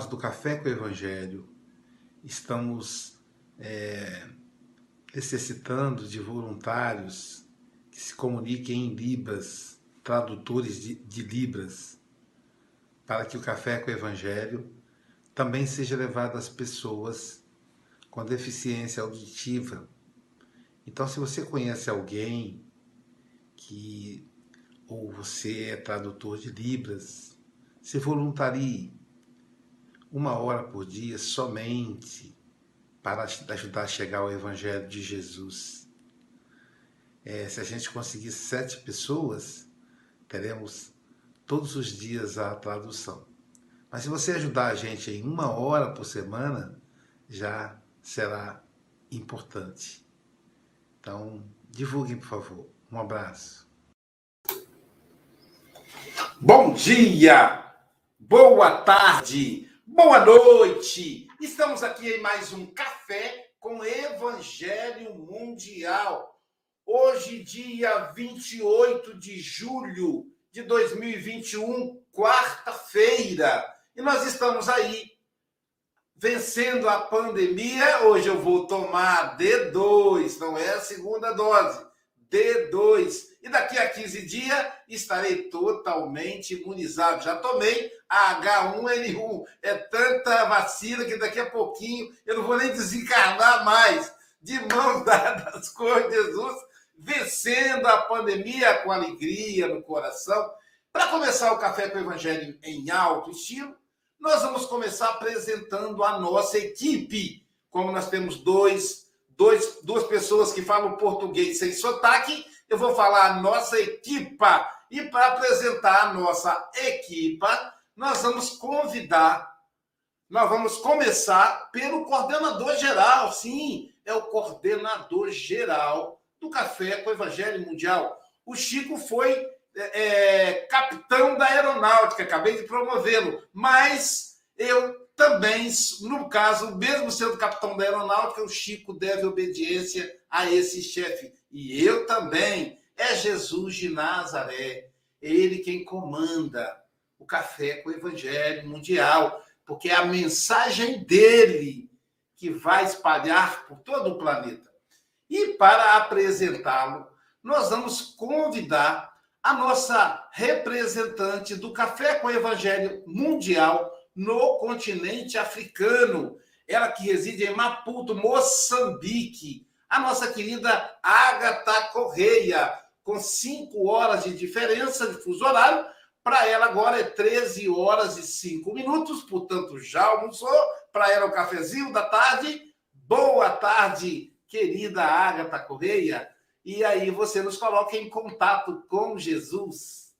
Nós do Café com o Evangelho estamos é, necessitando de voluntários que se comuniquem em Libras, tradutores de, de Libras, para que o Café com o Evangelho também seja levado às pessoas com deficiência auditiva. Então, se você conhece alguém que ou você é tradutor de Libras, se voluntarie uma hora por dia somente para ajudar a chegar ao Evangelho de Jesus. É, se a gente conseguir sete pessoas, teremos todos os dias a tradução. Mas se você ajudar a gente em uma hora por semana, já será importante. Então, divulguem, por favor. Um abraço. Bom dia, boa tarde, boa noite. Estamos aqui em mais um café com Evangelho Mundial. Hoje, dia 28 de julho de 2021, quarta-feira. E nós estamos aí vencendo a pandemia. Hoje eu vou tomar D2, não é a segunda dose, D2 e daqui a 15 dias estarei totalmente imunizado. Já tomei a H1N1. É tanta vacina que daqui a pouquinho eu não vou nem desencarnar mais. De mãos dadas com Jesus, vencendo a pandemia com alegria no coração. Para começar o Café com o Evangelho em alto estilo, nós vamos começar apresentando a nossa equipe. Como nós temos dois, dois, duas pessoas que falam português sem sotaque, eu vou falar a nossa equipa. E para apresentar a nossa equipa, nós vamos convidar, nós vamos começar pelo coordenador geral, sim, é o coordenador geral do Café com o Evangelho Mundial. O Chico foi é, é capitão da aeronáutica, acabei de promovê-lo, mas eu também, no caso, mesmo sendo capitão da aeronáutica, o Chico deve obediência a esse chefe. E eu também. É Jesus de Nazaré. Ele quem comanda o café com o Evangelho Mundial, porque é a mensagem dele que vai espalhar por todo o planeta. E para apresentá-lo, nós vamos convidar a nossa representante do Café com o Evangelho Mundial no continente africano, ela que reside em Maputo, Moçambique, a nossa querida Agatha Correia, com cinco horas de diferença de fuso horário. Para ela agora é 13 horas e 5 minutos, portanto já almoçou. Para ela o cafezinho da tarde. Boa tarde, querida Agatha Correia. E aí você nos coloca em contato com Jesus.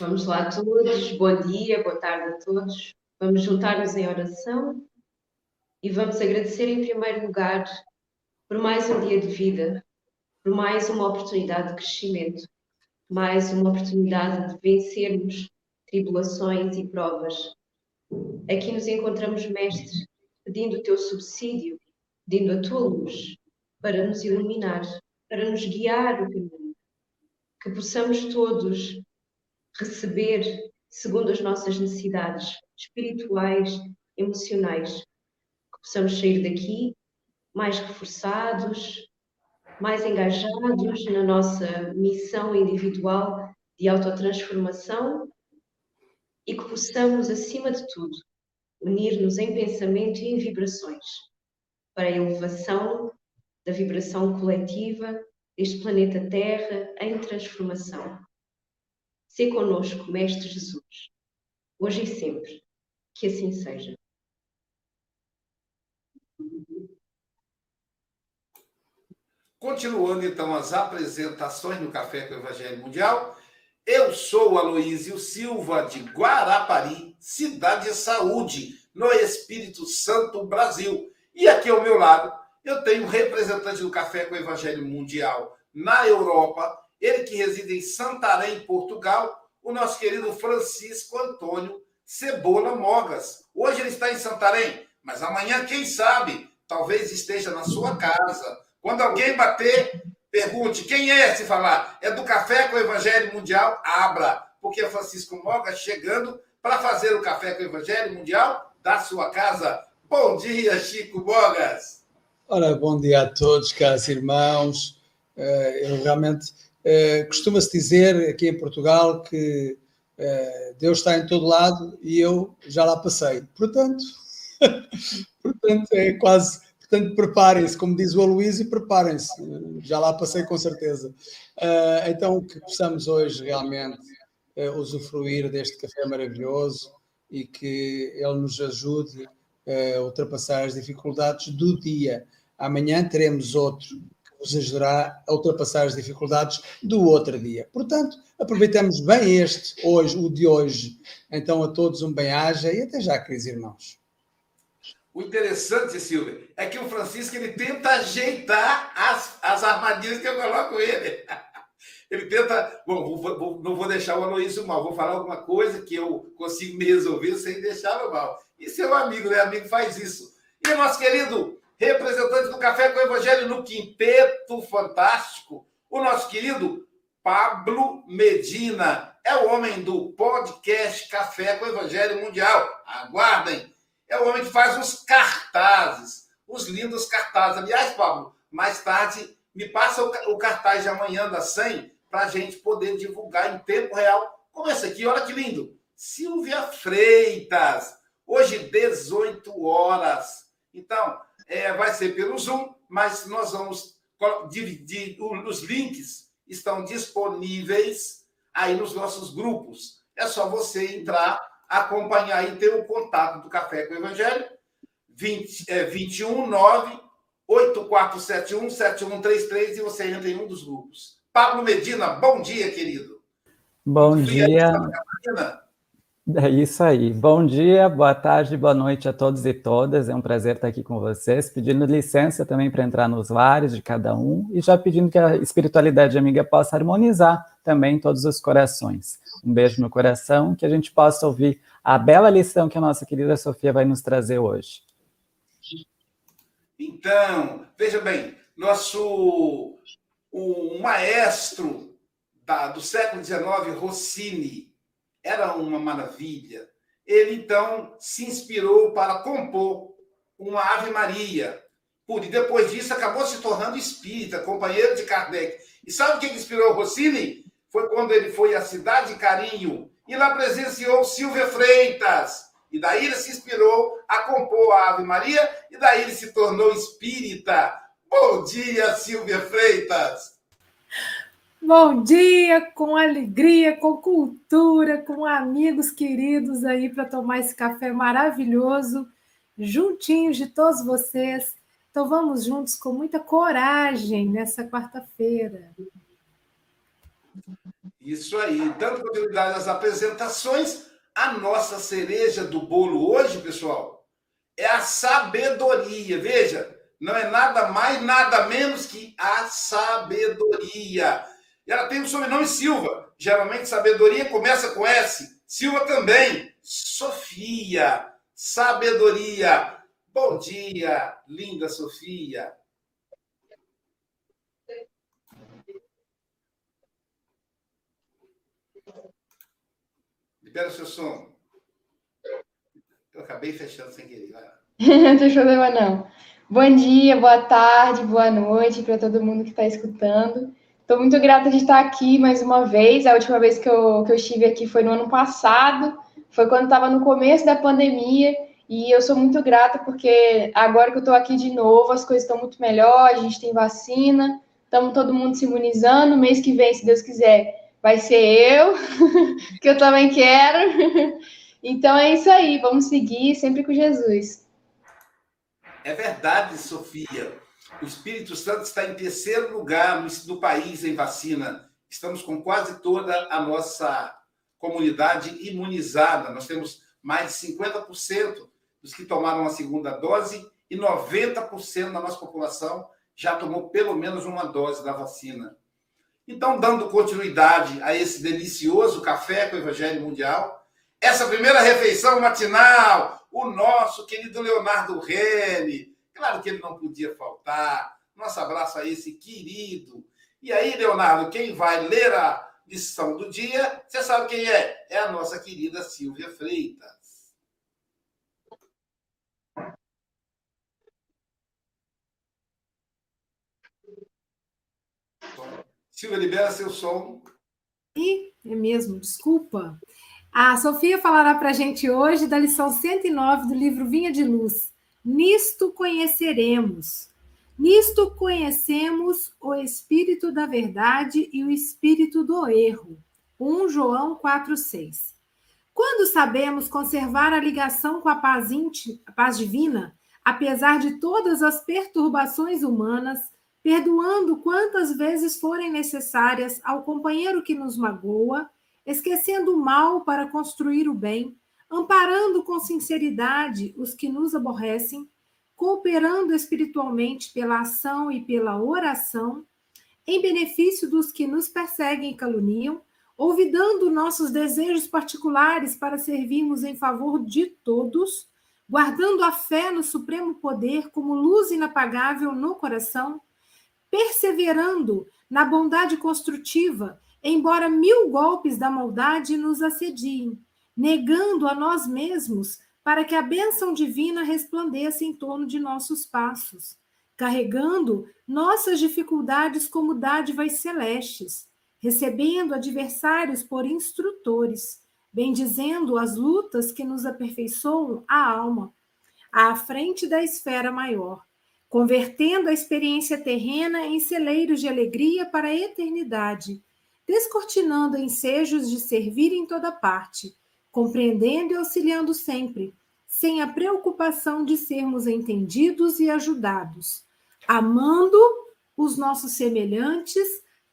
Vamos lá todos, bom dia, boa tarde a todos. Vamos juntar-nos em oração e vamos agradecer em primeiro lugar por mais um dia de vida, por mais uma oportunidade de crescimento, mais uma oportunidade de vencermos tribulações e provas. Aqui nos encontramos, Mestre, pedindo o teu subsídio, pedindo a tua luz para nos iluminar, para nos guiar o caminho. Que possamos todos receber segundo as nossas necessidades espirituais, emocionais. Que possamos sair daqui mais reforçados, mais engajados na nossa missão individual de autotransformação e que possamos, acima de tudo, unir-nos em pensamento e em vibrações para a elevação da vibração coletiva deste planeta Terra em transformação. Se conosco, Mestre Jesus, hoje e sempre, que assim seja. Continuando então as apresentações no Café com o Evangelho Mundial, eu sou Aloísio Silva de Guarapari, cidade de saúde, no Espírito Santo, Brasil. E aqui ao meu lado eu tenho um representante do Café com o Evangelho Mundial na Europa, ele que reside em Santarém, Portugal, o nosso querido Francisco Antônio Cebola Mogas. Hoje ele está em Santarém, mas amanhã, quem sabe, talvez esteja na sua casa quando alguém bater, pergunte quem é, se falar, é do Café com o Evangelho Mundial, abra, porque é Francisco Moga chegando para fazer o Café com o Evangelho Mundial da sua casa. Bom dia, Chico Mogas! Ora, bom dia a todos, caros irmãos. Eh, eu realmente eh, costuma-se dizer aqui em Portugal que eh, Deus está em todo lado e eu já lá passei. Portanto, portanto é quase. Portanto, preparem-se, como diz o Aloysio, preparem-se. Já lá passei com certeza. então, que possamos hoje realmente usufruir deste café maravilhoso e que ele nos ajude a ultrapassar as dificuldades do dia. Amanhã teremos outro que vos ajudará a ultrapassar as dificuldades do outro dia. Portanto, aproveitamos bem este, hoje, o de hoje. Então, a todos um bem-aja e até já, queridos irmãos. O interessante, Silvia, é que o Francisco ele tenta ajeitar as, as armadilhas que eu coloco ele. Ele tenta. Bom, vou, vou, não vou deixar o Aloysio mal, vou falar alguma coisa que eu consigo me resolver sem deixá-lo mal. E seu amigo, né? Amigo faz isso. E nosso querido representante do Café com o Evangelho no Quinteto Fantástico, o nosso querido Pablo Medina. É o homem do podcast Café com o Evangelho Mundial. Aguardem! É o homem que faz os cartazes, os lindos cartazes. Aliás, Pablo, mais tarde me passa o cartaz de amanhã da 100 para a gente poder divulgar em tempo real. Como esse aqui, olha que lindo. Silvia Freitas, hoje 18 horas. Então, é, vai ser pelo Zoom, mas nós vamos dividir os links estão disponíveis aí nos nossos grupos. É só você entrar, acompanhar e ter o contato do Café com o Evangelho, 20, é, 21 9 8471 7133 e você entra em um dos grupos. Pablo Medina, bom dia, querido. Bom dia. É isso aí. Bom dia, boa tarde, boa noite a todos e todas. É um prazer estar aqui com vocês, pedindo licença também para entrar nos lares de cada um e já pedindo que a espiritualidade amiga possa harmonizar também todos os corações. Um beijo no coração, que a gente possa ouvir a bela lição que a nossa querida Sofia vai nos trazer hoje. Então, veja bem, nosso o maestro da, do século XIX, Rossini, era uma maravilha. Ele então se inspirou para compor uma Ave Maria. E depois disso acabou se tornando espírita, companheiro de Kardec. E sabe o que inspirou Rossini? Foi quando ele foi à Cidade de Carinho e lá presenciou Silvia Freitas. E daí ele se inspirou a compor a Ave Maria e daí ele se tornou espírita. Bom dia, Silvia Freitas! Bom dia, com alegria, com cultura, com amigos queridos aí para tomar esse café maravilhoso, juntinhos de todos vocês. Então vamos juntos com muita coragem nessa quarta-feira. Isso aí, dando continuidade às apresentações, a nossa cereja do bolo hoje, pessoal, é a sabedoria. Veja, não é nada mais, nada menos que a sabedoria. E ela tem o sobrenome Silva. Geralmente, sabedoria começa com S. Silva também. Sofia. Sabedoria. Bom dia, linda Sofia. Libera seu som. Eu acabei fechando sem querer. não tem problema, não. Bom dia, boa tarde, boa noite para todo mundo que está escutando. Estou muito grata de estar aqui mais uma vez. A última vez que eu, que eu estive aqui foi no ano passado, foi quando estava no começo da pandemia. E eu sou muito grata porque agora que eu estou aqui de novo, as coisas estão muito melhor, a gente tem vacina, estamos todo mundo se imunizando. Mês que vem, se Deus quiser, vai ser eu, que eu também quero. Então é isso aí, vamos seguir sempre com Jesus. É verdade, Sofia. O Espírito Santo está em terceiro lugar no, país em vacina. Estamos com quase toda a nossa comunidade imunizada. Nós temos mais de 50% dos que tomaram a segunda dose e 90% da nossa população já tomou pelo menos uma dose da vacina. Então, dando continuidade a esse delicioso café com o Evangelho Mundial, essa primeira refeição matinal, o nosso querido Leonardo Rene, Claro que ele não podia faltar. Nosso abraço a esse querido. E aí, Leonardo, quem vai ler a, lição do dia, você sabe quem é? É a nossa querida Silvia Freitas. Silvia, libera seu som. Ih, é mesmo, desculpa. A Sofia falará para a gente hoje da lição 109 do livro Vinha de Luz. Nisto conheceremos. Nisto conhecemos o espírito da verdade e o espírito do erro. 1 João 4,6. Quando sabemos conservar a ligação com a paz, íntima, a paz divina, apesar de todas as perturbações humanas, perdoando quantas vezes forem necessárias ao companheiro que nos magoa, esquecendo o mal para construir o bem, amparando com sinceridade os que nos aborrecem, cooperando espiritualmente pela ação e pela oração, em benefício dos que nos perseguem e caluniam, olvidando nossos desejos particulares para servirmos em favor de todos, guardando a fé no supremo poder como luz inapagável no coração, perseverando na bondade construtiva, embora mil golpes da maldade nos assediem, negando a nós mesmos para que a bênção divina resplandeça em torno de nossos passos, carregando nossas dificuldades como dádivas celestes, recebendo adversários por instrutores, bendizendo as lutas que nos aperfeiçoam a alma, à frente da esfera maior convertendo a experiência terrena em celeiros de alegria para a eternidade, descortinando ensejos de servir em toda parte, compreendendo e auxiliando sempre, sem a preocupação de sermos entendidos e ajudados, amando os nossos semelhantes,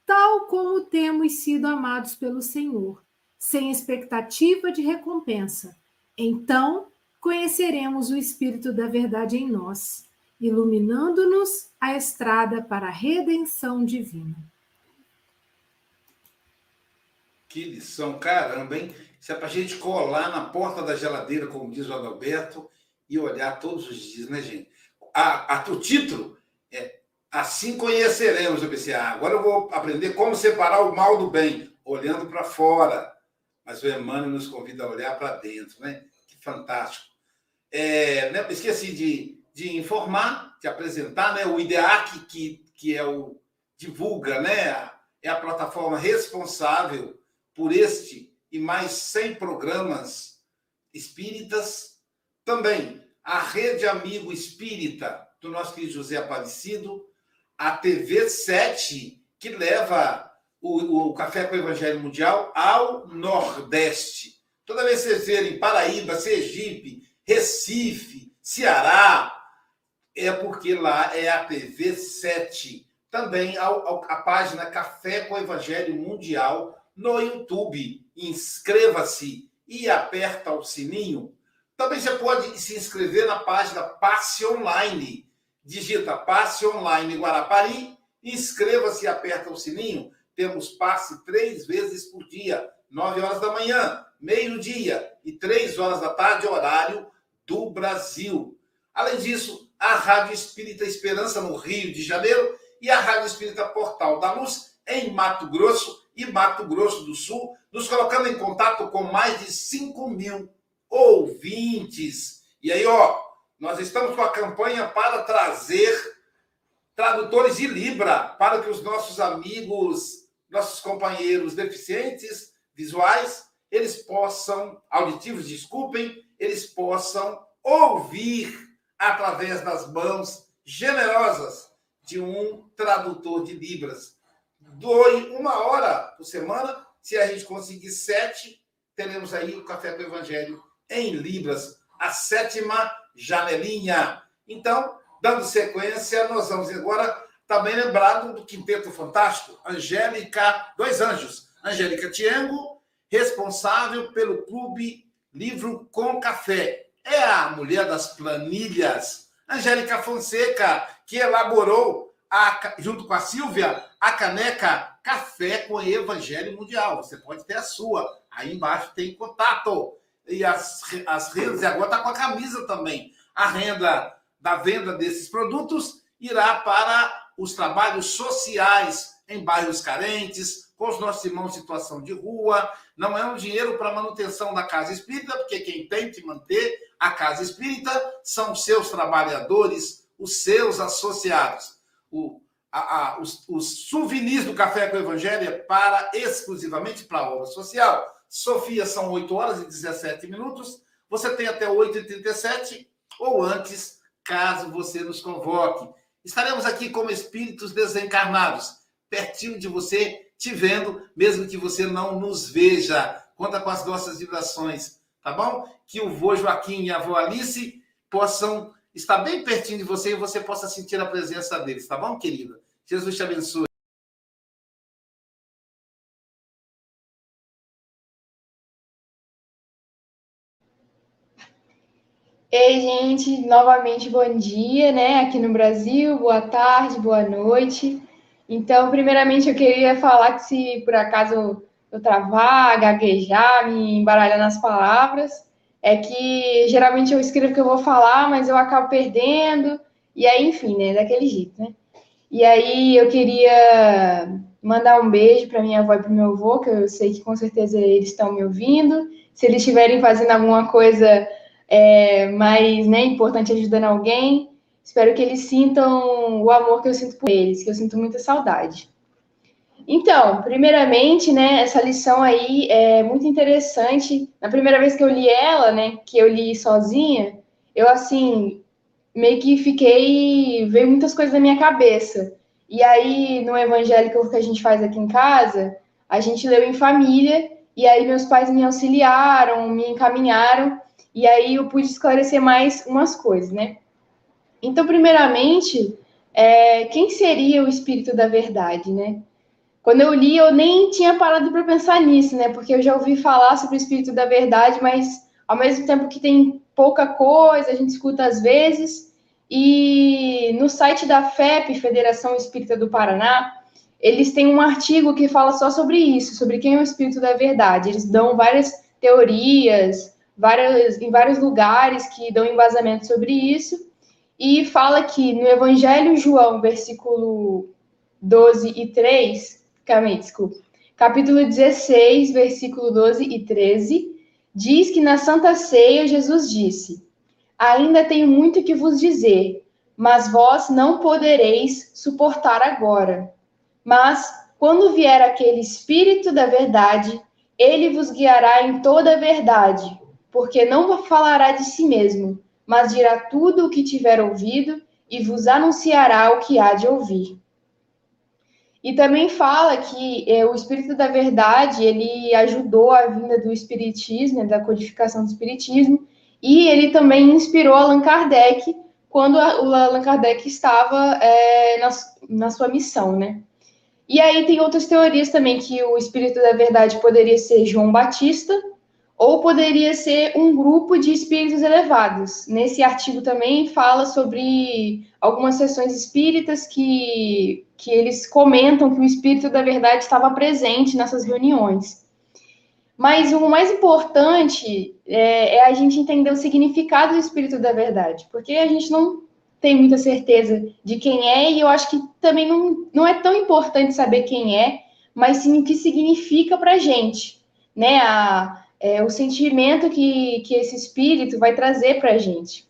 tal como temos sido amados pelo Senhor, sem expectativa de recompensa. Então, conheceremos o Espírito da Verdade em nós iluminando-nos a estrada para a redenção divina. Que lição, caramba, hein? Isso é para a gente colar na porta da geladeira, como diz o Adalberto, e olhar todos os dias, né, gente? A, a, o título é Assim conheceremos. Eu pensei, ah, agora eu vou aprender como separar o mal do bem, olhando para fora. Mas o Emmanuel nos convida a olhar para dentro, né? Que fantástico. É, né, esqueci de de informar, de apresentar, né? O IDEAC, que, que é o divulga, né? É a plataforma responsável por este e mais 100 programas espíritas. Também a Rede Amigo Espírita do nosso querido José Aparecido, a TV 7, que leva o, o Café com o Evangelho Mundial ao Nordeste. Toda vez que vocês verem Paraíba, Sergipe, Recife, Ceará, é porque lá é a TV 7. Também a, a, página Café com Evangelho Mundial no YouTube. Inscreva-se e aperta o sininho. Também você pode se inscrever na página Passe Online. Digita Passe Online Guarapari, inscreva-se e aperta o sininho. Temos passe três vezes por dia, nove horas da manhã, meio-dia e três horas da tarde, horário do Brasil. Além disso, a Rádio Espírita Esperança, no Rio de Janeiro, e a Rádio Espírita Portal da Luz, em Mato Grosso e Mato Grosso do Sul, nos colocando em contato com mais de 5 mil ouvintes. E aí, ó, nós estamos com a campanha para trazer tradutores de Libra para que os nossos amigos, nossos companheiros deficientes visuais, eles possam, auditivos, desculpem, eles possam ouvir através das mãos generosas de um tradutor de Libras. Doe uma hora por semana. Se a gente conseguir sete, teremos aí o Café do Evangelho em Libras, a sétima janelinha. Então, dando sequência, nós vamos agora também lembrado do Quinteto Fantástico, Angélica, dois anjos, Angélica Tiengo, responsável pelo Clube Livro com Café é a mulher das planilhas, Angélica Fonseca, que elaborou, a, junto com a Silvia, a caneca Café com Evangelho Mundial. Você pode ter a sua. Aí embaixo tem contato. E as, as rendas, e agora está com a camisa também. A renda da venda desses produtos irá para os trabalhos sociais em bairros carentes, com os nossos irmãos em situação de rua, não é um dinheiro para manutenção da casa espírita, porque quem tem que manter a casa espírita são os seus trabalhadores, os seus associados. O, a, a, os, os souvenirs do Café com o Evangelho é para exclusivamente para a obra social. Sofia, são 8 horas e 17 minutos. Você tem até 8h37 ou antes, caso você nos convoque. Estaremos aqui como espíritos desencarnados, pertinho de você, te vendo, mesmo que você não nos veja. Conta com as nossas vibrações, tá bom? Que o vô Joaquim e a avó Alice possam estar bem pertinho de você e você possa sentir a presença deles, tá bom, querida? Jesus te abençoe. Ei, gente, novamente bom dia, né? Aqui no Brasil, boa tarde, boa noite. Então, primeiramente, eu queria falar que se por acaso eu travar, gaguejar, me embaralhar nas palavras, é que geralmente eu escrevo o que eu vou falar, mas eu acabo perdendo, e aí, enfim, né? Daquele jeito, né? E aí eu queria mandar um beijo para minha avó e para meu avô, que eu sei que com certeza eles estão me ouvindo. Se eles estiverem fazendo alguma coisa é, mais né, importante ajudando alguém. Espero que eles sintam o amor que eu sinto por eles, que eu sinto muita saudade. Então, primeiramente, né, essa lição aí é muito interessante. Na primeira vez que eu li ela, né, que eu li sozinha, eu assim meio que fiquei veio muitas coisas na minha cabeça. E aí no evangélico que a gente faz aqui em casa, a gente leu em família e aí meus pais me auxiliaram, me encaminharam e aí eu pude esclarecer mais umas coisas, né? Então, primeiramente, é, quem seria o espírito da verdade, né? Quando eu li, eu nem tinha parado para pensar nisso, né? Porque eu já ouvi falar sobre o espírito da verdade, mas ao mesmo tempo que tem pouca coisa, a gente escuta às vezes. E no site da FEP, Federação Espírita do Paraná, eles têm um artigo que fala só sobre isso, sobre quem é o espírito da verdade. Eles dão várias teorias, várias, em vários lugares que dão embasamento sobre isso, e fala que no Evangelho João, versículo 12 e 3, calma desculpa, capítulo 16, versículo 12 e 13, diz que na Santa Ceia Jesus disse: Ainda tenho muito que vos dizer, mas vós não podereis suportar agora. Mas, quando vier aquele Espírito da verdade, ele vos guiará em toda a verdade, porque não falará de si mesmo, mas dirá tudo o que tiver ouvido e vos anunciará o que há de ouvir. E também fala que é, o Espírito da Verdade, ele ajudou a vinda do Espiritismo, né, da codificação do Espiritismo, e ele também inspirou Allan Kardec quando o Allan Kardec estava é, na, na sua missão, né? E aí tem outras teorias também que o Espírito da Verdade poderia ser João Batista, ou poderia ser um grupo de espíritos elevados. Nesse artigo também fala sobre algumas sessões espíritas que, que eles comentam que o espírito da verdade estava presente nessas reuniões. Mas o mais importante é, é a gente entender o significado do espírito da verdade, porque a gente não tem muita certeza de quem é, e eu acho que também não, não é tão importante saber quem é, mas sim o que significa para a gente, né? A, é, o sentimento que, que esse espírito vai trazer para a gente.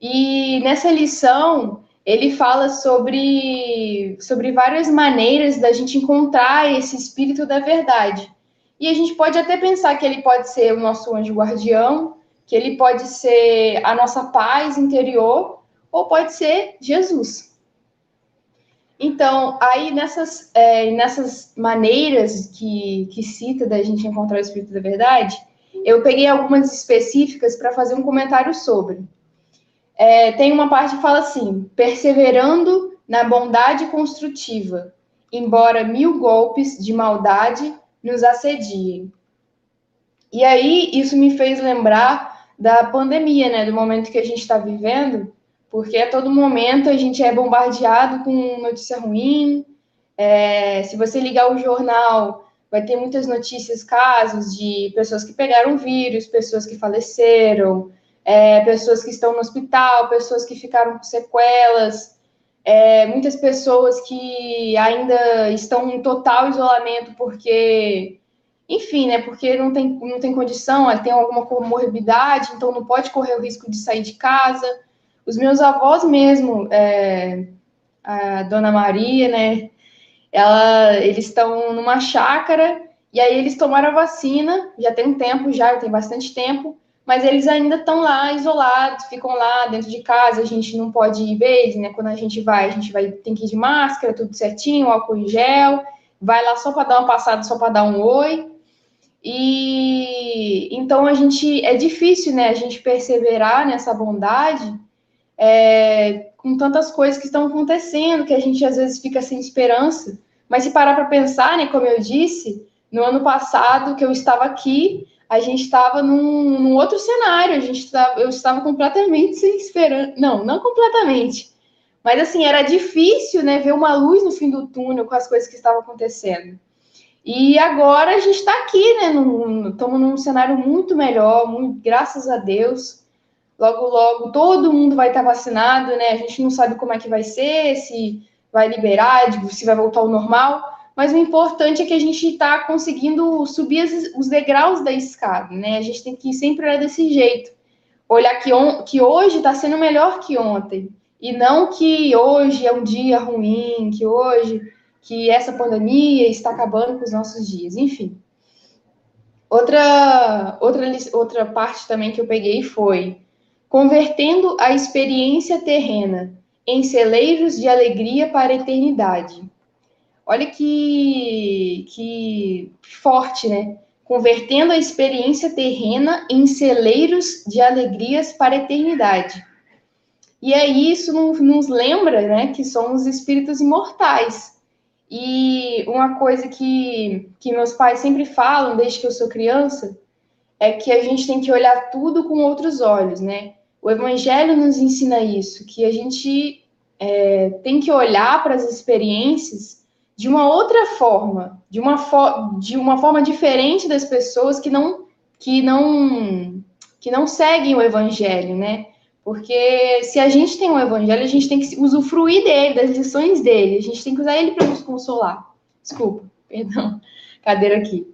E nessa lição, ele fala sobre, sobre várias maneiras da gente encontrar esse espírito da verdade. E a gente pode até pensar que ele pode ser o nosso anjo guardião, que ele pode ser a nossa paz interior, ou pode ser Jesus. Então, aí nessas, é, nessas maneiras que, que cita da gente encontrar o Espírito da Verdade, eu peguei algumas específicas para fazer um comentário sobre. É, tem uma parte que fala assim: perseverando na bondade construtiva, embora mil golpes de maldade nos assediem. E aí, isso me fez lembrar da pandemia, né? Do momento que a gente está vivendo, porque a todo momento a gente é bombardeado com notícia ruim. É, se você ligar o jornal, vai ter muitas notícias, casos de pessoas que pegaram vírus, pessoas que faleceram, é, pessoas que estão no hospital, pessoas que ficaram com sequelas. é, muitas pessoas que ainda estão em total isolamento porque, enfim, né, porque não tem, não tem condição, tem alguma comorbidade, então não pode correr o risco de sair de casa. Os meus avós mesmo, é, a Dona Maria, né, ela, eles estão numa chácara e aí eles tomaram a vacina, já tem um tempo já, tem bastante tempo, mas eles ainda estão lá isolados, ficam lá dentro de casa, a gente não pode ir ver eles, né? Quando a gente vai, a gente vai tem que ir de máscara, tudo certinho, álcool em gel, vai lá só para dar uma passada, só para dar um oi. E então a gente é difícil, né? A gente perseverar nessa bondade é, com tantas coisas que estão acontecendo, que a gente às vezes fica sem esperança. Mas se parar para pensar, né? Como eu disse, no ano passado que eu estava aqui, a gente estava num, num, outro cenário, a gente tava, eu estava completamente sem esperança. Não, não completamente. Mas assim, era difícil né, ver uma luz no fim do túnel com as coisas que estavam acontecendo. E agora a gente está aqui, né? Estamos num cenário muito melhor, muito, graças a Deus. Logo, logo, todo mundo vai estar vacinado, né? A gente não sabe como é que vai ser, se vai liberar, se vai voltar ao normal mas o importante é que a gente está conseguindo subir os degraus da escada, né? A gente tem que sempre olhar desse jeito. Olhar que, on, que hoje está sendo melhor que ontem. E não que hoje é um dia ruim, que hoje, que essa pandemia está acabando com os nossos dias. Enfim. Outra, outra, outra parte também que eu peguei foi convertendo a experiência terrena em celeiros de alegria para a eternidade. Olha que, que forte, né? Convertendo a experiência terrena em celeiros de alegrias para a eternidade. E aí isso nos lembra, né, que somos espíritos imortais. E uma coisa que, que meus pais sempre falam desde que eu sou criança é que a gente tem que olhar tudo com outros olhos, né? O Evangelho nos ensina isso, que a gente é, tem que olhar para as experiências de uma outra forma, de uma, fo de uma forma diferente das pessoas que não que não que não seguem o evangelho, né? Porque se a gente tem o evangelho, a gente tem que usufruir dele, das lições dele, a gente tem que usar ele para nos consolar. Desculpa, perdão, cadeira aqui.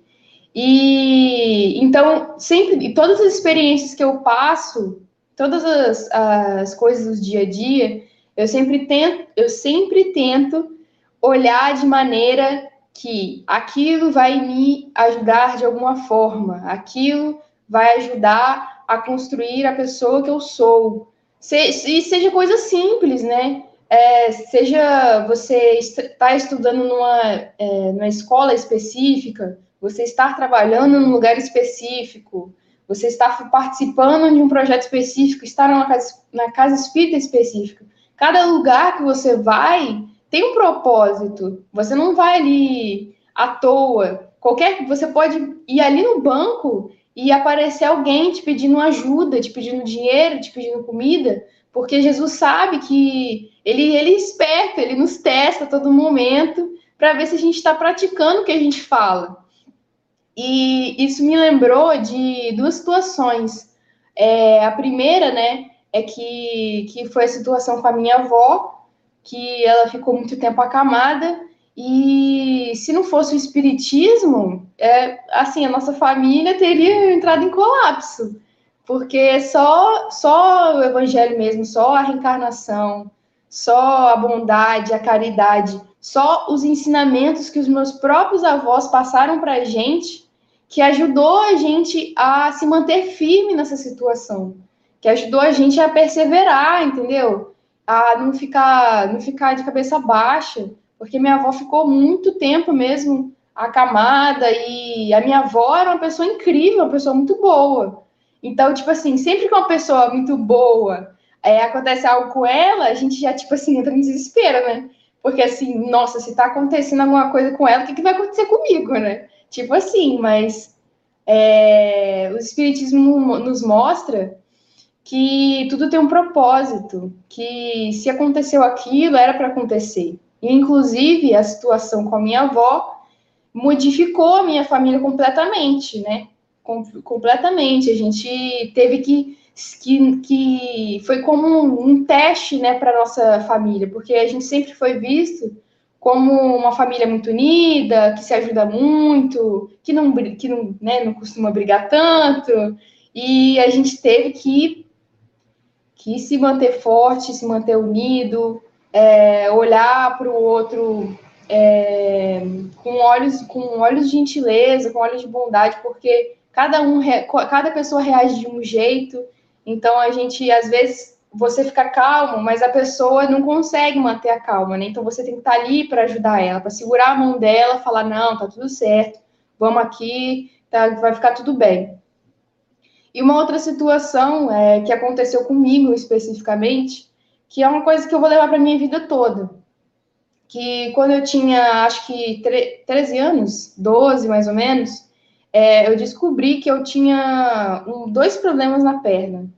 E então, sempre, todas as experiências que eu passo, todas as, as coisas do dia a dia, eu sempre tento, eu sempre tento olhar de maneira que aquilo vai me ajudar de alguma forma, aquilo vai ajudar a construir a pessoa que eu sou. Se, e seja coisa simples, né? É, seja você está estudando numa, é, numa escola específica, você está trabalhando num lugar específico, você está participando de um projeto específico, está numa casa, na casa espírita específica. Cada lugar que você vai, tem um propósito. Você não vai ali à toa. Qualquer, você pode ir ali no banco e aparecer alguém te pedindo ajuda, te pedindo dinheiro, te pedindo comida, porque Jesus sabe que ele, ele é esperto, ele nos testa a todo momento para ver se a gente está praticando o que a gente fala. E isso me lembrou de duas situações. É, a primeira, né, é que, que foi a situação com a minha avó, que ela ficou muito tempo acamada e se não fosse o espiritismo, é, assim, a nossa família teria entrado em colapso, porque só só o evangelho mesmo, só a reencarnação, só a bondade, a caridade, só os ensinamentos que os meus próprios avós passaram para a gente, que ajudou a gente a se manter firme nessa situação, que ajudou a gente a perseverar, entendeu? a não ficar, não ficar de cabeça baixa, porque minha avó ficou muito tempo mesmo acamada e a minha avó era uma pessoa incrível, uma pessoa muito boa. Então, tipo assim, sempre que uma pessoa muito boa é, acontece algo com ela, a gente já, tipo assim, entra em desespero, né? Porque assim, nossa, se tá acontecendo alguma coisa com ela, o que, que vai acontecer comigo, né? Tipo assim, mas é, o Espiritismo nos mostra que tudo tem um propósito, que se aconteceu aquilo era para acontecer. E, inclusive, a situação com a minha avó modificou a minha família completamente, né? Com, completamente. A gente teve que que, que foi como um, um teste né, para nossa família, porque a gente sempre foi visto como uma família muito unida, que se ajuda muito, que não, que não, né, não costuma brigar tanto, e a gente teve que, que se manter forte, se manter unido, é, olhar para o outro é, com olhos com olhos de gentileza, com olhos de bondade, porque cada um cada pessoa reage de um jeito. Então a gente às vezes você fica calmo, mas a pessoa não consegue manter a calma, né? Então você tem que estar ali para ajudar ela, para segurar a mão dela, falar não, tá tudo certo, vamos aqui, tá, vai ficar tudo bem. E uma outra situação é, que aconteceu comigo especificamente, que é uma coisa que eu vou levar para minha vida toda que quando eu tinha, acho que 13 anos, 12 mais ou menos, é, eu descobri que eu tinha um, dois problemas na perna.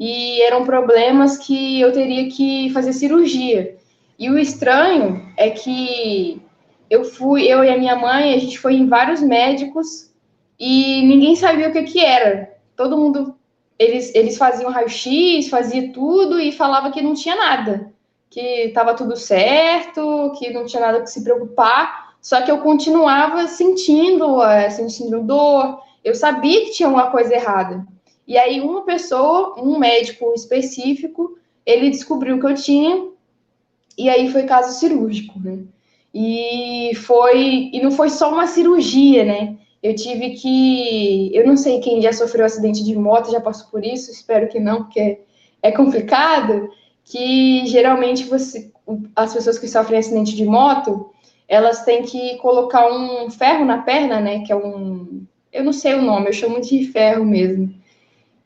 E eram problemas que eu teria que fazer cirurgia. E o estranho é que eu fui, eu e a minha mãe, a gente foi em vários médicos e ninguém sabia o que, que era. Todo mundo, eles, eles faziam raio-x, fazia tudo e falava que não tinha nada que estava tudo certo, que não tinha nada que se preocupar, só que eu continuava sentindo, é, sentindo dor, eu sabia que tinha uma coisa errada. E aí uma pessoa, um médico específico, ele descobriu que eu tinha, e aí foi caso cirúrgico, né? E foi, e não foi só uma cirurgia, né? Eu tive que, eu não sei quem já sofreu acidente de moto, já passou por isso, espero que não, porque é complicado, que geralmente você, as pessoas que sofrem acidente de moto, elas têm que colocar um ferro na perna, né? Que é um, eu não sei o nome, eu chamo de ferro mesmo.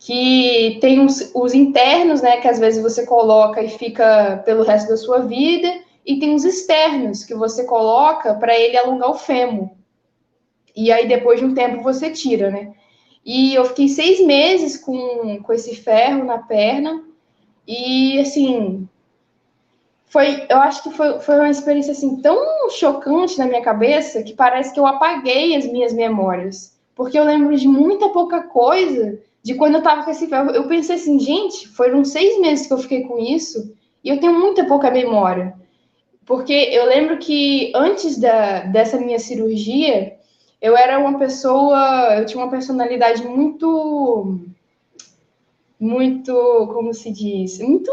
Que tem os, os internos, né? Que às vezes você coloca e fica pelo resto da sua vida, e tem os externos que você coloca para ele alongar o fêmur. E aí depois de um tempo você tira, né? E eu fiquei seis meses com, com esse ferro na perna e, assim, foi, eu acho que foi, foi uma experiência, assim, tão chocante na minha cabeça que parece que eu apaguei as minhas memórias. Porque eu lembro de muita pouca coisa de quando eu tava com esse ferro. Eu pensei assim, gente, foram seis meses que eu fiquei com isso e eu tenho muita pouca memória. Porque eu lembro que antes da, dessa minha cirurgia, eu era uma pessoa, eu tinha uma personalidade muito muito, como se diz, muito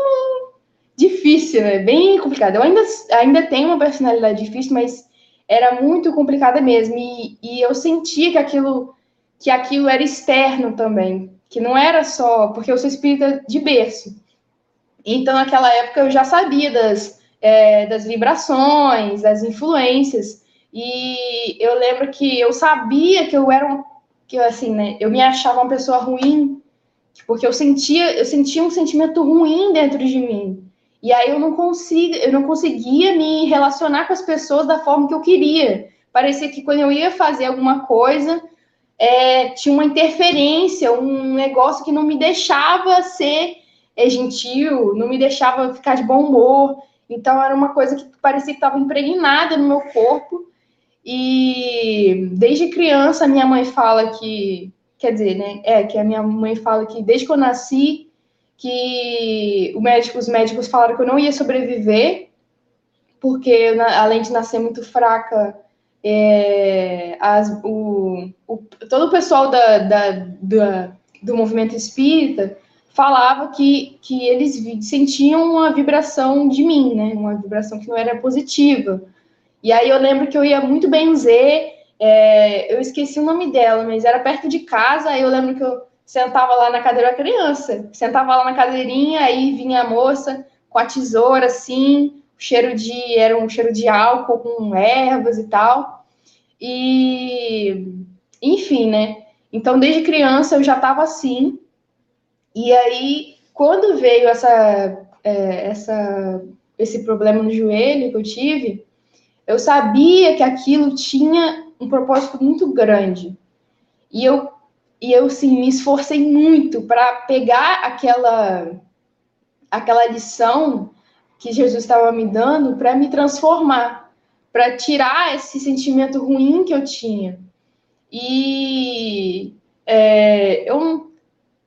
difícil, né? Bem complicado. Eu ainda, ainda tenho uma personalidade difícil, mas era muito complicada mesmo. E, e eu sentia que aquilo, que aquilo era externo também, que não era só porque eu sou espírita de berço. Então, naquela época, eu já sabia das, é, das vibrações, das influências. E eu lembro que eu sabia que eu era um, que assim, né? Eu me achava uma pessoa ruim porque eu sentia, eu sentia um sentimento ruim dentro de mim. E aí eu não consigo, eu não conseguia me relacionar com as pessoas da forma que eu queria. Parecia que quando eu ia fazer alguma coisa, é, tinha uma interferência, um negócio que não me deixava ser é, gentil, não me deixava ficar de bom humor. Então era uma coisa que parecia que estava impregnada no meu corpo. E desde criança minha mãe fala que quer dizer, né? É que a minha mãe fala que desde que eu nasci, que médico, os médicos falaram que eu não ia sobreviver, porque além de nascer muito fraca, é, as, o, o, todo o pessoal da, da, da, do movimento espírita falava que, que eles sentiam uma vibração de mim, né? Uma vibração que não era positiva. E aí eu lembro que eu ia muito benzer é, eu esqueci o nome dela, mas era perto de casa. Aí eu lembro que eu sentava lá na cadeira criança, sentava lá na cadeirinha, aí vinha a moça com a tesoura assim, cheiro de era um cheiro de álcool com ervas e tal. E enfim, né? Então desde criança eu já estava assim. E aí quando veio essa é, essa esse problema no joelho que eu tive, eu sabia que aquilo tinha um propósito muito grande. E eu, e eu sim, me esforcei muito para pegar aquela, aquela lição que Jesus estava me dando para me transformar, para tirar esse sentimento ruim que eu tinha. E é, eu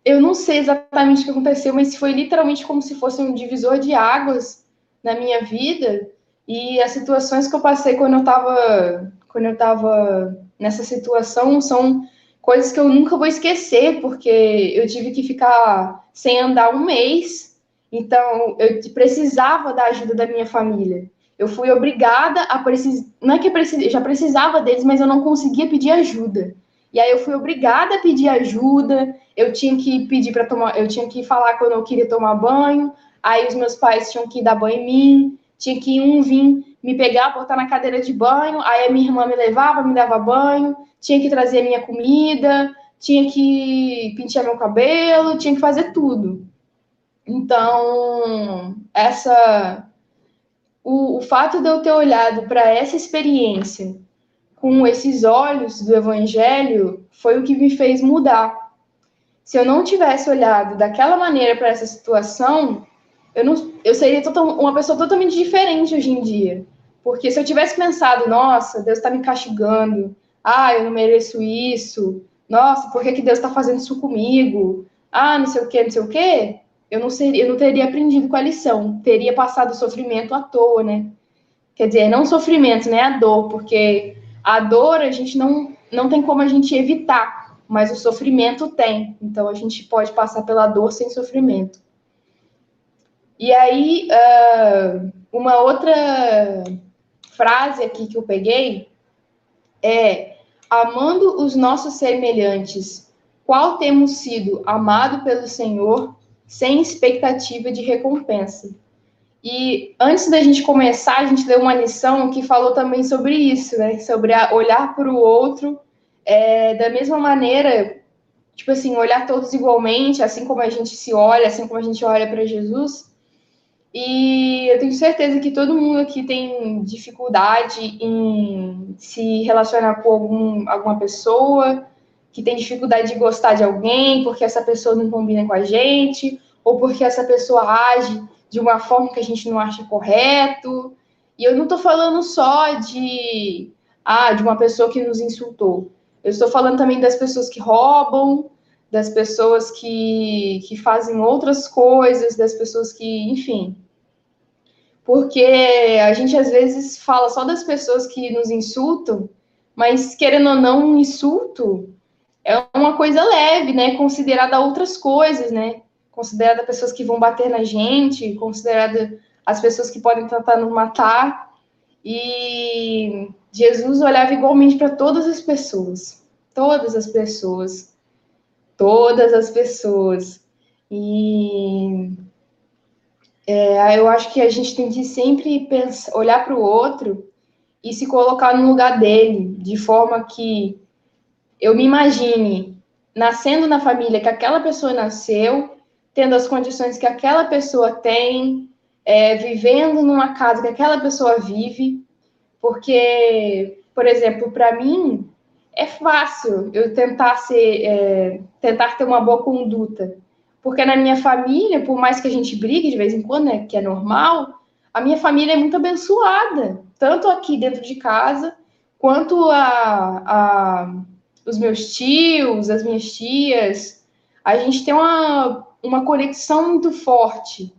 eu não sei exatamente o que aconteceu, mas foi literalmente como se fosse um divisor de águas na minha vida. E as situações que eu passei quando eu estava quando eu tava nessa situação são coisas que eu nunca vou esquecer, porque eu tive que ficar sem andar um mês. Então, eu precisava da ajuda da minha família. Eu fui obrigada a precisar. Não é que eu já precisava deles, mas eu não conseguia pedir ajuda. E aí eu fui obrigada a pedir ajuda. Eu tinha que pedir para tomar, eu tinha que falar quando eu queria tomar banho. Aí os meus pais tinham que dar banho em mim. Tinha que um vir me pegar, botar na cadeira de banho. Aí a minha irmã me levava, me dava banho. Tinha que trazer a minha comida. Tinha que pentear meu cabelo. Tinha que fazer tudo. Então, essa o, o fato de eu ter olhado para essa experiência com esses olhos do Evangelho foi o que me fez mudar. Se eu não tivesse olhado daquela maneira para essa situação, eu, não, eu seria total, uma pessoa totalmente diferente hoje em dia. Porque se eu tivesse pensado, nossa, Deus está me castigando, ah, eu não mereço isso, nossa, por que, que Deus está fazendo isso comigo? Ah, não sei o que, não sei o que, eu não, seria, eu não teria aprendido com a lição, teria passado sofrimento à toa, né? Quer dizer, não sofrimento, né? A dor, porque a dor a gente não, não tem como a gente evitar, mas o sofrimento tem. Então a gente pode passar pela dor sem sofrimento. E aí, uh, uma outra frase aqui que eu peguei é: amando os nossos semelhantes, qual temos sido amado pelo Senhor sem expectativa de recompensa. E antes da gente começar, a gente deu uma lição que falou também sobre isso, né? Sobre olhar para o outro é, da mesma maneira, tipo assim, olhar todos igualmente, assim como a gente se olha, assim como a gente olha para Jesus. E eu tenho certeza que todo mundo aqui tem dificuldade em se relacionar com algum, alguma pessoa, que tem dificuldade de gostar de alguém porque essa pessoa não combina com a gente, ou porque essa pessoa age de uma forma que a gente não acha correto. E eu não estou falando só de ah, de uma pessoa que nos insultou. Eu estou falando também das pessoas que roubam, das pessoas que, que fazem outras coisas, das pessoas que, enfim. Porque a gente às vezes fala só das pessoas que nos insultam, mas querendo ou não, um insulto é uma coisa leve, né? Considerada outras coisas, né? Considerada pessoas que vão bater na gente, considerada as pessoas que podem tentar nos matar. E Jesus olhava igualmente para todas as pessoas, todas as pessoas, todas as pessoas. E é, eu acho que a gente tem que sempre pensar, olhar para o outro e se colocar no lugar dele, de forma que eu me imagine nascendo na família que aquela pessoa nasceu, tendo as condições que aquela pessoa tem, é, vivendo numa casa que aquela pessoa vive, porque, por exemplo, para mim é fácil eu tentar ser, é, tentar ter uma boa conduta, porque na minha família, por mais que a gente brigue de vez em quando, né, que é normal, a minha família é muito abençoada, tanto aqui dentro de casa quanto a, a os meus tios, as minhas tias, a gente tem uma, uma conexão muito forte.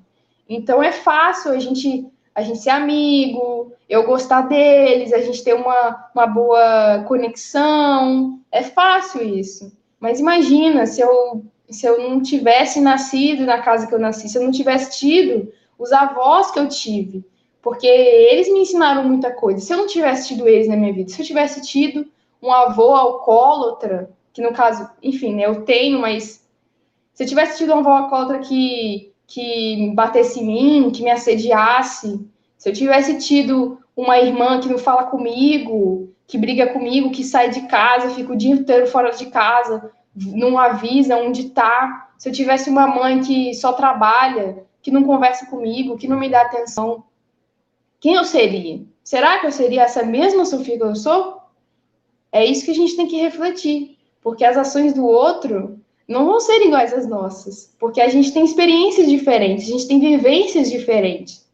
Então é fácil a gente a gente ser amigo, eu gostar deles, a gente ter uma, uma boa conexão. É fácil isso. Mas imagina se eu, se eu não tivesse nascido na casa que eu nasci, se eu não tivesse tido os avós que eu tive, porque eles me ensinaram muita coisa. Se eu não tivesse tido eles na minha vida, se eu tivesse tido um avô alcoólatra, que no caso, enfim, né, eu tenho, mas se eu tivesse tido um avô alcoólatra que, que batesse em mim, que me assediasse, se eu tivesse tido uma irmã que não fala comigo, que briga comigo, que sai de casa, fica o dia inteiro fora de casa, não avisa onde tá, se eu tivesse uma mãe que só trabalha, que não conversa comigo, que não me dá atenção, quem eu seria? Será que eu seria essa mesma Sofia que eu sou? É isso que a gente tem que refletir, porque as ações do outro não vão ser iguais às nossas, porque a gente tem experiências diferentes, a gente tem vivências diferentes.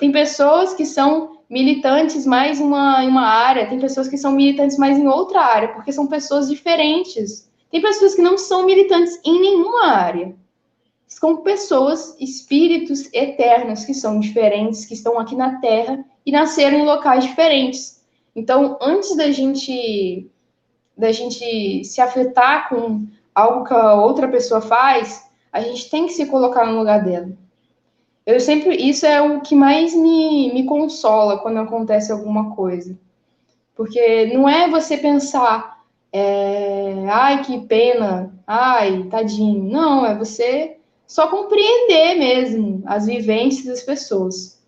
Tem pessoas que são militantes mais em uma, em uma área, tem pessoas que são militantes mais em outra área, porque são pessoas diferentes, Tem pessoas que não são militantes em nenhuma área. São pessoas, espíritos eternos que são diferentes, que estão aqui na Terra e nasceram em locais diferentes. Então, antes da gente da gente se afetar com algo que a outra pessoa faz, a gente tem que se colocar no lugar dela. Eu sempre, isso é o que mais me, me consola quando acontece alguma coisa. Porque não é você pensar, é, ai, que pena, ai, tadinho. Não, é você só compreender mesmo as vivências das pessoas.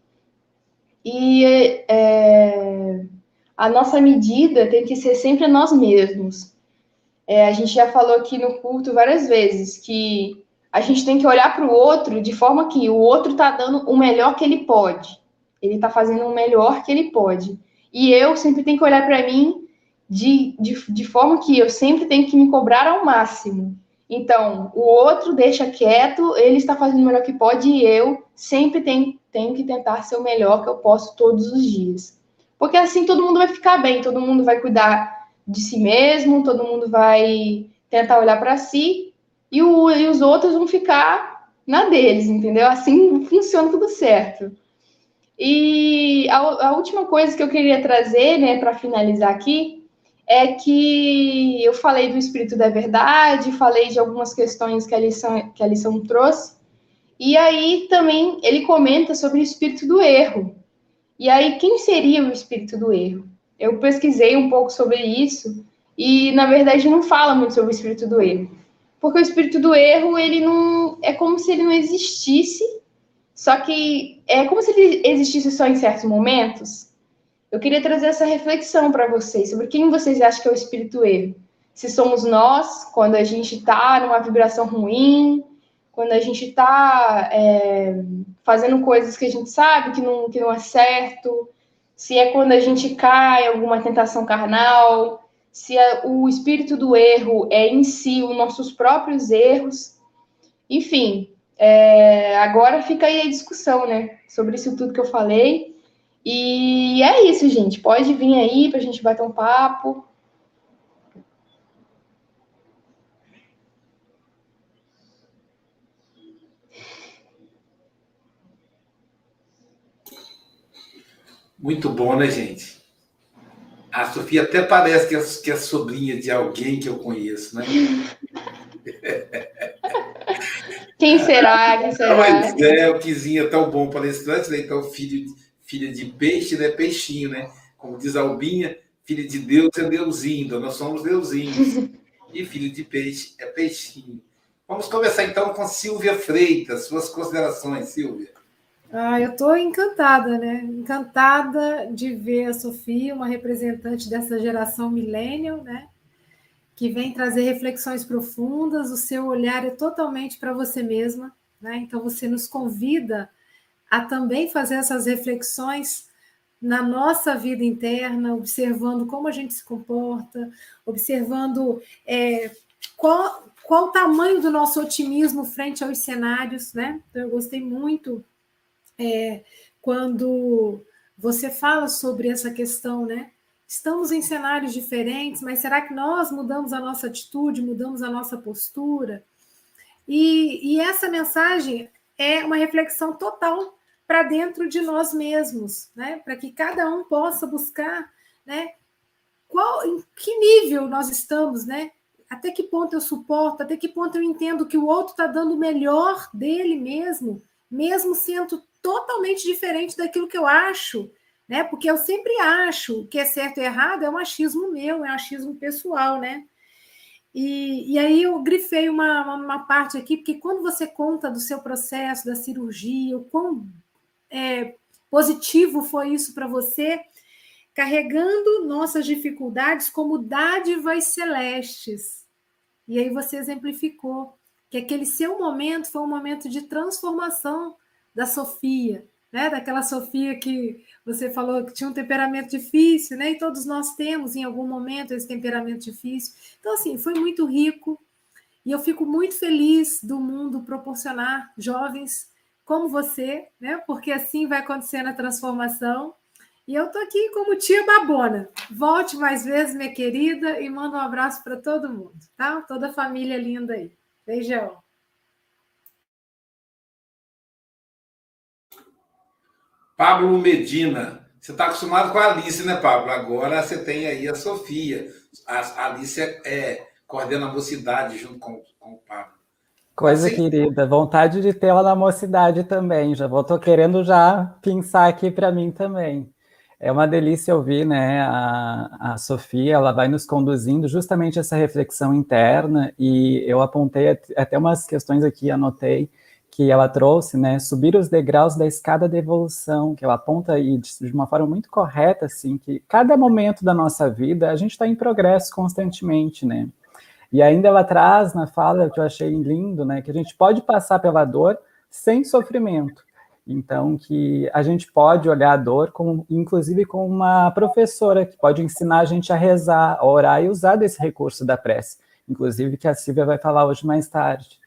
E é, a nossa medida tem que ser sempre nós mesmos. É, a gente já falou aqui no culto várias vezes que a gente tem que olhar para o outro de forma que o outro está dando o melhor que ele pode. Ele está fazendo o melhor que ele pode. E eu sempre tenho que olhar para mim de, de, de forma que eu sempre tenho que me cobrar ao máximo. Então, o outro deixa quieto, ele está fazendo o melhor que pode e eu sempre tenho, tenho que tentar ser o melhor que eu posso todos os dias. Porque assim todo mundo vai ficar bem, todo mundo vai cuidar de si mesmo, todo mundo vai tentar olhar para si e, o, e os outros vão ficar na deles, entendeu? Assim funciona tudo certo. E a, a última coisa que eu queria trazer, né, para finalizar aqui, é que eu falei do espírito da verdade, falei de algumas questões que a lição, que a lição trouxe, e aí também ele comenta sobre o espírito do erro. E aí, quem seria o espírito do erro? Eu pesquisei um pouco sobre isso e, na verdade, não fala muito sobre o espírito do erro. Porque o espírito do erro, ele não. É como se ele não existisse, só que é como se ele existisse só em certos momentos. Eu queria trazer essa reflexão para vocês sobre quem vocês acham que é o espírito erro. Se somos nós, quando a gente está numa vibração ruim, quando a gente está é, fazendo coisas que a gente sabe que não, que não é certo, se é quando a gente cai em alguma tentação carnal, se é, o espírito do erro é em si os nossos próprios erros. Enfim, é, agora fica aí a discussão, né, sobre isso tudo que eu falei. E é isso, gente. Pode vir aí para a gente bater um papo. Muito bom, né, gente? A Sofia até parece que é, que é sobrinha de alguém que eu conheço, né? Quem será? Quem será? Mas é, o Kizinho é tão bom palestrante, né? Então, filho, filho de peixe, né? Peixinho, né? Como diz a Albinha, filho de Deus é Deusinho, então nós somos Deusinhos. e filho de peixe é peixinho. Vamos começar então com Silvia Freitas, suas considerações, Silvia. Ah, eu estou encantada, né? Encantada de ver a Sofia, uma representante dessa geração millennial, né? Que vem trazer reflexões profundas. O seu olhar é totalmente para você mesma, né? Então você nos convida a também fazer essas reflexões na nossa vida interna, observando como a gente se comporta, observando é, qual, qual o tamanho do nosso otimismo frente aos cenários, né? Então, eu gostei muito é, quando você fala sobre essa questão, né? Estamos em cenários diferentes, mas será que nós mudamos a nossa atitude, mudamos a nossa postura? E, e essa mensagem é uma reflexão total para dentro de nós mesmos, né? Para que cada um possa buscar, né? Qual, em que nível nós estamos, né? Até que ponto eu suporto, até que ponto eu entendo que o outro está dando o melhor dele mesmo, mesmo sendo totalmente diferente daquilo que eu acho, né? Porque eu sempre acho que é certo e errado, é um achismo meu, é um achismo pessoal, né? E, e aí eu grifei uma, uma parte aqui, porque quando você conta do seu processo, da cirurgia, o quão é, positivo foi isso para você, carregando nossas dificuldades como dádivas celestes. E aí você exemplificou que aquele seu momento foi um momento de transformação da Sofia, né? Daquela Sofia que você falou que tinha um temperamento difícil, né? E todos nós temos em algum momento esse temperamento difícil. Então, assim, foi muito rico e eu fico muito feliz do mundo proporcionar jovens como você, né? Porque assim vai acontecendo a transformação. E eu tô aqui como tia babona. Volte mais vezes, minha querida, e manda um abraço para todo mundo, tá? Toda a família linda aí. Beijão. Pablo Medina. Você está acostumado com a Alice, né, Pablo? Agora você tem aí a Sofia. A Alice é, é coordena a mocidade junto com, com o Pablo. Coisa querida, vontade de tê-la na mocidade também. Já vou tô querendo já pensar aqui para mim também. É uma delícia ouvir, né? A, a Sofia, ela vai nos conduzindo justamente essa reflexão interna e eu apontei até umas questões aqui, anotei que ela trouxe, né, subir os degraus da escada de evolução, que ela aponta aí de uma forma muito correta, assim, que cada momento da nossa vida a gente está em progresso constantemente, né? E ainda ela traz na fala que eu achei lindo, né, que a gente pode passar pela dor sem sofrimento. Então, que a gente pode olhar a dor, como, inclusive com uma professora que pode ensinar a gente a rezar, a orar e usar desse recurso da prece, inclusive que a Silvia vai falar hoje mais tarde.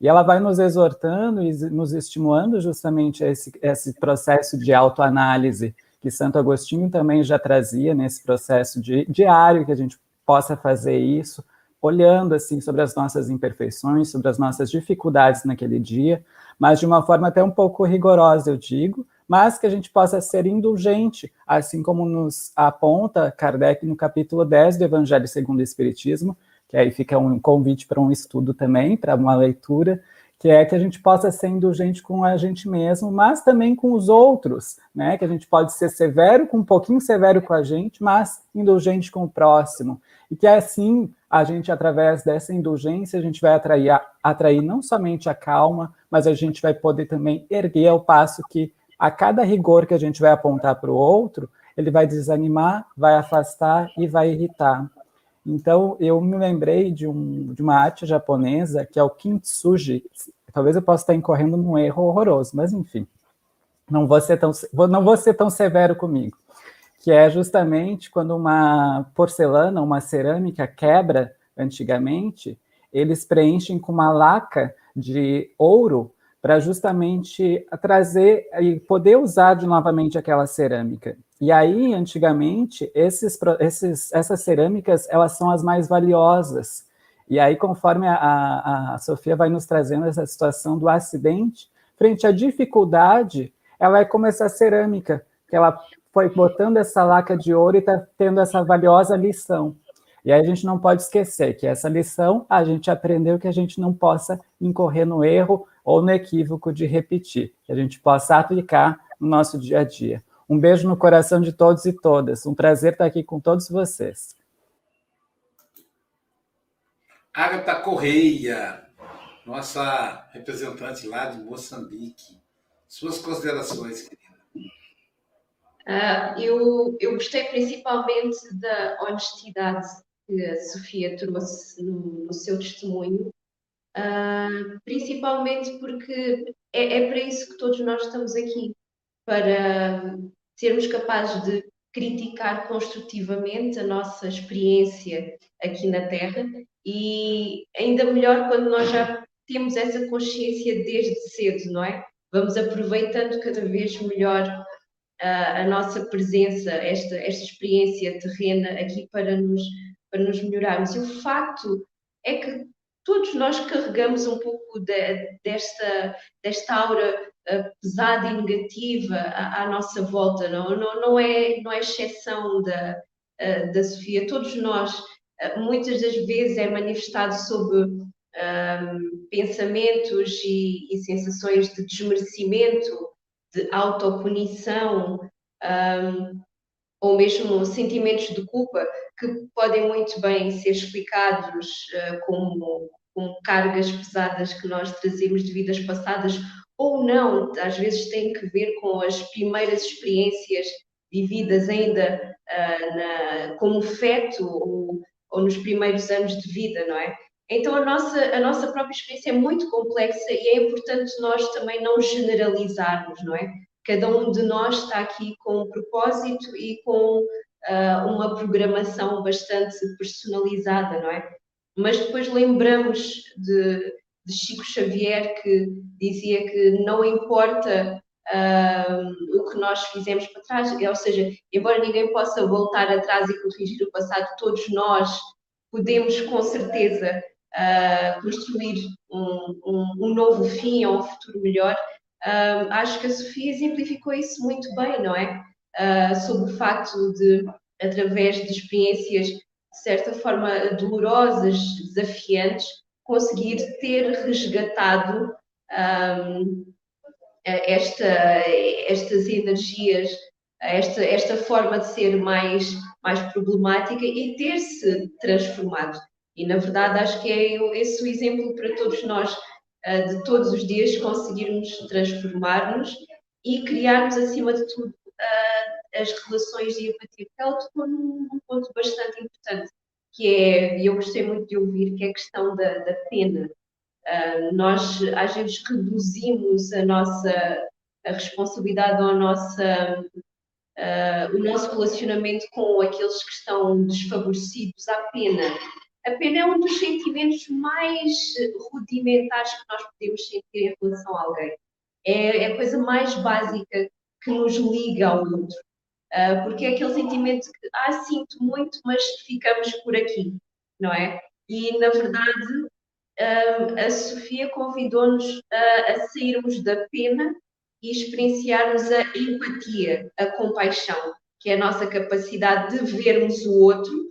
E ela vai nos exortando e nos estimulando justamente esse, esse processo de autoanálise, que Santo Agostinho também já trazia nesse processo de, diário, que a gente possa fazer isso, olhando assim sobre as nossas imperfeições, sobre as nossas dificuldades naquele dia, mas de uma forma até um pouco rigorosa, eu digo, mas que a gente possa ser indulgente, assim como nos aponta Kardec no capítulo 10 do Evangelho segundo o Espiritismo, que aí fica um convite para um estudo também, para uma leitura, que é que a gente possa ser indulgente com a gente mesmo, mas também com os outros, né? Que a gente pode ser severo, com um pouquinho severo com a gente, mas indulgente com o próximo. E que assim, a gente, através dessa indulgência, a gente vai atrair, atrair não somente a calma, mas a gente vai poder também erguer ao passo que a cada rigor que a gente vai apontar para o outro, ele vai desanimar, vai afastar e vai irritar. Então, eu me lembrei de, um, de uma arte japonesa que é o kintsugi. Talvez eu possa estar incorrendo num erro horroroso, mas enfim, não vou ser tão, não vou ser tão severo comigo. Que é justamente quando uma porcelana, uma cerâmica quebra antigamente, eles preenchem com uma laca de ouro para justamente trazer e poder usar de novamente aquela cerâmica. E aí, antigamente, esses, esses, essas cerâmicas, elas são as mais valiosas. E aí, conforme a, a, Sofia vai nos trazendo essa situação do acidente, frente à dificuldade, ela é como essa cerâmica, que ela foi botando essa laca de ouro e está tendo essa valiosa lição. E aí a gente não pode esquecer que essa lição a gente aprendeu que a gente não possa incorrer no erro ou no equívoco de repetir, que a gente possa aplicar no nosso dia a dia. Um beijo no coração de todos e todas. Um prazer estar aqui com todos vocês. Agatha Correia, nossa representante lá de Moçambique. Suas considerações, querida. Uh, eu, eu gostei principalmente da honestidade que a Sofia trouxe no, no seu testemunho, uh, principalmente porque é, é, para isso que todos nós estamos aqui para sermos capazes de criticar construtivamente a nossa experiência aqui na Terra e ainda melhor quando nós já temos essa consciência desde cedo, não é? Vamos aproveitando cada vez melhor a, a nossa presença, esta, esta experiência terrena aqui para nos para nos melhorarmos. E o facto é que todos nós carregamos um pouco de, desta, desta aura uh, pesada e negativa à, à, nossa volta, não, não, não, é, não é exceção da, uh, da Sofia. Todos nós, uh, muitas das vezes, é manifestado sob pensamentos e, e, sensações de desmerecimento, de autopunição, um, ou mesmo sentimentos de culpa que podem muito bem ser explicados uh, como, como cargas pesadas que nós trazemos de vidas passadas ou não, às vezes tem que ver com as primeiras experiências vividas ainda uh, na, como feto ou, ou, nos primeiros anos de vida, não é? Então a nossa, a nossa própria experiência é muito complexa e é importante nós também não generalizarmos, não é? Cada um de nós está aqui com um propósito e com uh, uma programação bastante personalizada, não é? Mas depois lembramos de, de Chico Xavier que dizia que não importa uh, o que nós fizemos para trás, ou seja, embora ninguém possa voltar atrás e corrigir o passado, todos nós podemos com certeza uh, construir um, um, um, novo fim ou um futuro melhor. Uh, acho que a Sofia exemplificou isso muito bem, não é? sobre o facto de, através de experiências de certa forma dolorosas, desafiantes, conseguir ter resgatado um, esta, estas energias, esta, esta forma de ser mais, mais problemática e ter-se transformado. E, na verdade, acho que é esse o exemplo para todos nós, ah, de todos os dias conseguirmos transformar-nos e criarmos, acima de tudo, ah, as relações de empatia. Ela tocou num ponto bastante importante, que é, e eu gostei muito de ouvir, que é a questão da, da pena. Uh, nós às vezes reduzimos a nossa a responsabilidade ou a nossa, uh, o nosso relacionamento com aqueles que estão desfavorecidos à pena. A pena é um dos sentimentos mais rudimentares que nós podemos sentir em relação a alguém. É, é a coisa mais básica que nos liga ao outro. Uh, porque é aquele sentimento que, ah, sinto muito, mas ficamos por aqui, não é? E, na verdade, a Sofia convidou-nos a, a sairmos da pena e experienciarmos a empatia, a compaixão, que é a nossa capacidade de vermos o outro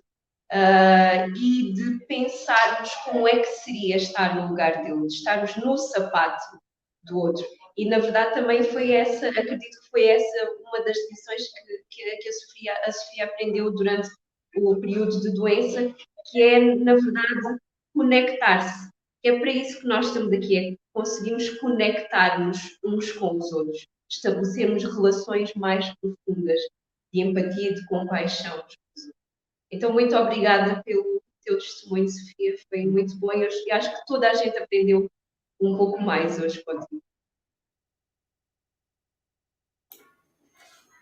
uh, e de pensarmos como é que seria estar no lugar dele, de estarmos no sapato do outro. E na verdade também foi essa, acredito que foi essa uma das lições que, que, que a, Sofia, a Sofia aprendeu durante o período de doença, que é, na verdade, conectar-se é para isso que nós estamos aqui, é conseguimos conectar-nos uns com os outros, estabelecermos relações mais profundas de empatia, de compaixão. Então, muito obrigada pelo teu testemunho, Sofia, foi muito bom e acho que toda a gente aprendeu um pouco mais hoje contigo.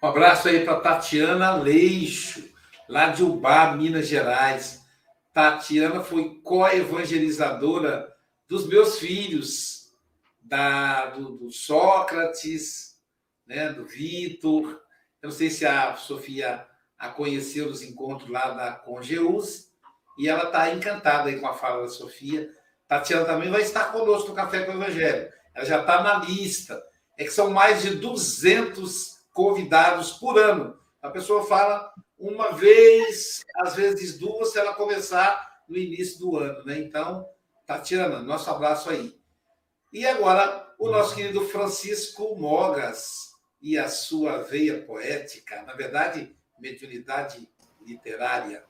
Um abraço aí para Tatiana Leixo, lá de Ubá, Minas Gerais. Tatiana foi co-evangelizadora dos meus filhos, da, do, do Sócrates, né, do Vitor. Eu não sei se a Sofia a conheceu nos encontros lá da Congeus, e ela está encantada aí com a fala da Sofia. Tatiana também vai estar conosco no Café com o Evangelho. Ela já está na lista. É que são mais de 200 convidados por ano. A pessoa fala uma vez, às vezes duas, se ela começar no início do ano, né? Então, Tatiana, nosso abraço aí. E agora, o nosso querido Francisco Mogas e a sua veia poética, na verdade, mediunidade literária.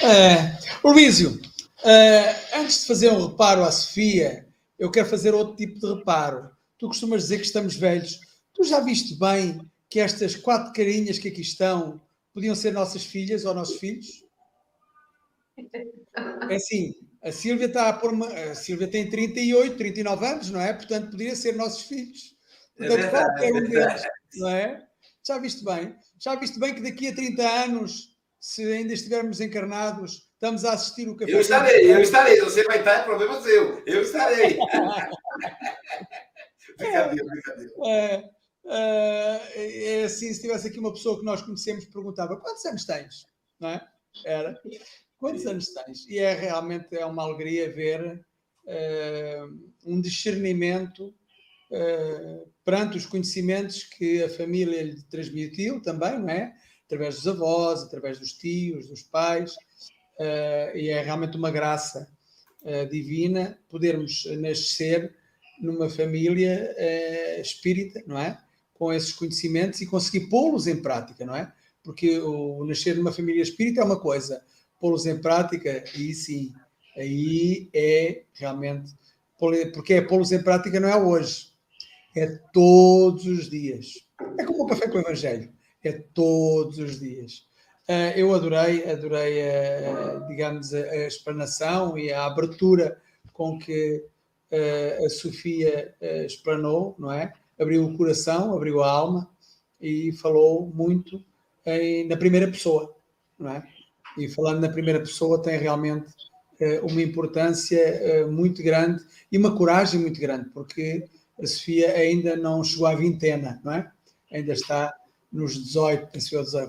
É, Luísio, é, antes de fazer um reparo à Sofia, eu quero fazer outro tipo de reparo. Tu costumas dizer que estamos velhos. Tu já viste bem que estas quatro carinhas que aqui estão podiam ser nossas filhas ou nossos filhos? É assim, a Silvia está a pôr uma, a Silvia tem 38, 39 anos, não é? Portanto, poderia ser nossos filhos. É Portanto, é verdade, um deles, não é? Já viste bem? Já viste bem que daqui a 30 anos, se ainda estivermos encarnados, estamos a assistir o café. Eu estarei, eu estarei. Você vai estar, é problema seu. Eu estarei. brincadeira, brincadeira. É, é, é assim, se tivesse aqui uma pessoa que nós conhecemos, perguntava quantos anos tens? Não é? Era. Quantos anos tens? E é realmente é uma alegria ver uh, um discernimento uh, perante os conhecimentos que a família lhe transmitiu também, não é? Através dos avós, através dos tios, dos pais, uh, e é realmente uma graça divina podermos nascer numa família espírita, não é? Com esses conhecimentos e conseguir pô-los em prática, não é? Porque o nascer numa família espírita é uma coisa, pô-los em prática, e sim, aí é realmente. Porque é pô-los em prática não é hoje, é todos os dias. É como o café com o Evangelho, é todos os dias. Uh, eu adorei, adorei, a, digamos, a, explanação e a abertura com que uh, a Sofia uh, explanou, não é? Abriu o coração, abriu a alma e falou muito em, na primeira pessoa, não é? E falando na primeira pessoa tem realmente uh, uma importância uh, muito grande e uma coragem muito grande, porque a Sofia ainda não chegou à vintena, não é? Ainda está nos 18,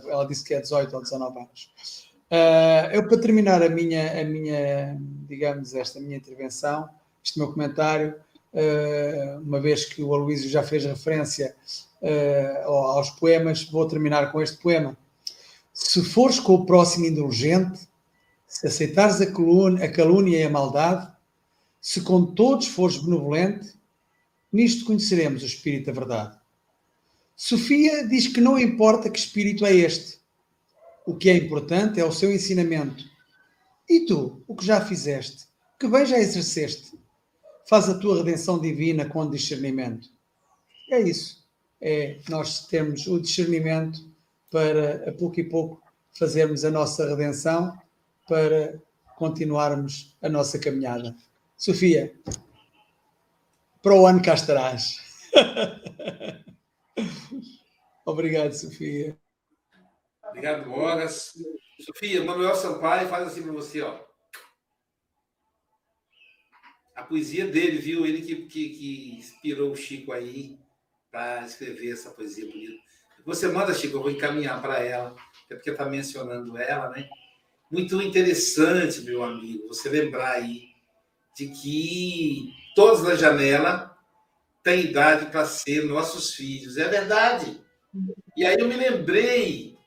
ela disse que é 18 ou 19 anos. Uh, eu, para terminar a minha, a minha, digamos, esta minha intervenção, este meu comentário, uma vez que o Aloísio já fez referência uh, aos poemas, vou terminar com este poema. Se fores com o próximo indulgente, se aceitares a calúnia, a calúnia e a maldade, se com todos fores benevolente, nisto conheceremos o Espírito da Verdade. Sofia diz que não importa que espírito é este, o que é importante é o seu ensinamento. E tu, o que já fizeste? Que bem já exerceste? Faz a tua redenção divina com discernimento. É isso. É nós termos o discernimento para, a pouco e pouco, fazermos a nossa redenção, para continuarmos a nossa caminhada. Sofia, para o ano cá estarás. Obrigado, Sofia. Obrigado, Moras. Sofia, Manuel Sampaio faz assim para você, ó. A poesia dele, viu? Ele que, que, que inspirou o Chico aí para escrever essa poesia bonita. Você manda, Chico, eu vou encaminhar para ela, é porque está mencionando ela, né? Muito interessante, meu amigo, você lembrar aí de que todos na janela têm idade para ser nossos filhos. É verdade. E aí eu me lembrei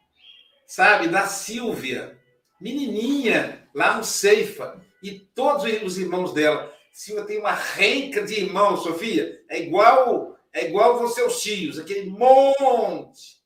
sabe, da Silvia, menininha, lá no Ceifa, e todos os irmãos dela. Silvia tem uma renca de irmãos, Sofia, é igual é igual seus tios, aquele monte.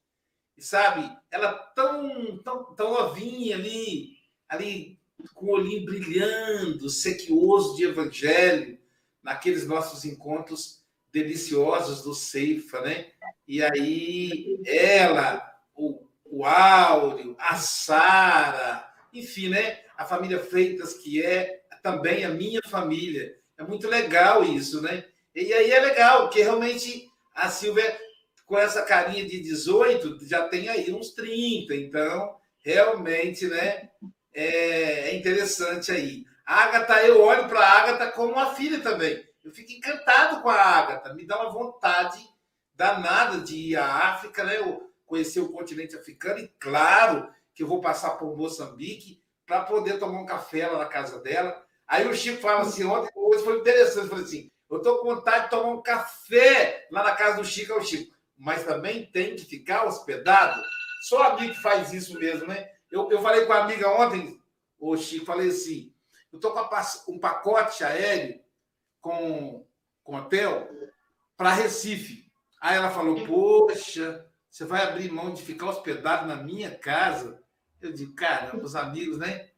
E sabe, ela tão, tão, tão novinha ali, ali com o olhinho brilhando, sequioso de evangelho, naqueles nossos encontros deliciosos do Ceifa, né? E aí ela, o o Áureo, a Sara, enfim, né? A família Freitas, que é também a minha família. É muito legal isso, né? E aí é legal, porque realmente a Silvia, com essa carinha de 18, já tem aí uns 30. Então, realmente, né? É, é interessante aí. A Agatha, eu olho para a Agatha como uma filha também. Eu fico encantado com a Agatha. Me dá uma vontade danada de ir à África, né? Eu, conhecer o continente africano e, claro, que eu vou passar por Moçambique para poder tomar um café lá na casa dela. Aí o Chico fala assim, ontem hoje foi interessante, falei assim, eu estou com vontade de tomar um café lá na casa do Chico, é o Chico, mas também tem que ficar hospedado. Só amigo que faz isso mesmo, né? Eu, eu falei com a amiga ontem, o Chico, falei assim, eu estou com um pacote aéreo com, com hotel para Recife. Aí ela falou, poxa, você vai abrir mão de ficar hospedado na minha casa? Eu digo, caramba, os amigos, né?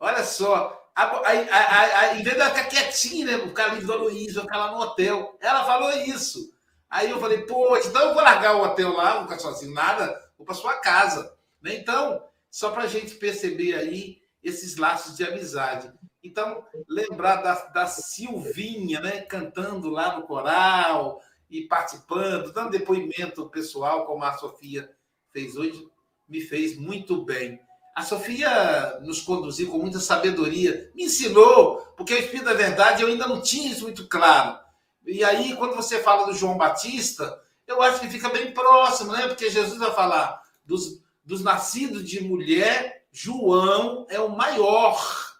Olha só, aí, em vez de ela ficar quietinha, né? O cara do Luiz, ficar lá no hotel. Ela falou isso. Aí eu falei, pô, então eu vou largar o hotel lá, não ficar sozinho, nada, vou para sua casa. Né? Então, só para a gente perceber aí esses laços de amizade. Então, lembrar da, da Silvinha, né? Cantando lá no coral, e participando, dando depoimento pessoal, como a Sofia fez hoje, me fez muito bem. A Sofia nos conduziu com muita sabedoria, me ensinou, porque o Espírito da Verdade eu ainda não tinha isso muito claro. E aí, quando você fala do João Batista, eu acho que fica bem próximo, né? Porque Jesus vai falar dos, dos nascidos de mulher, João é o maior.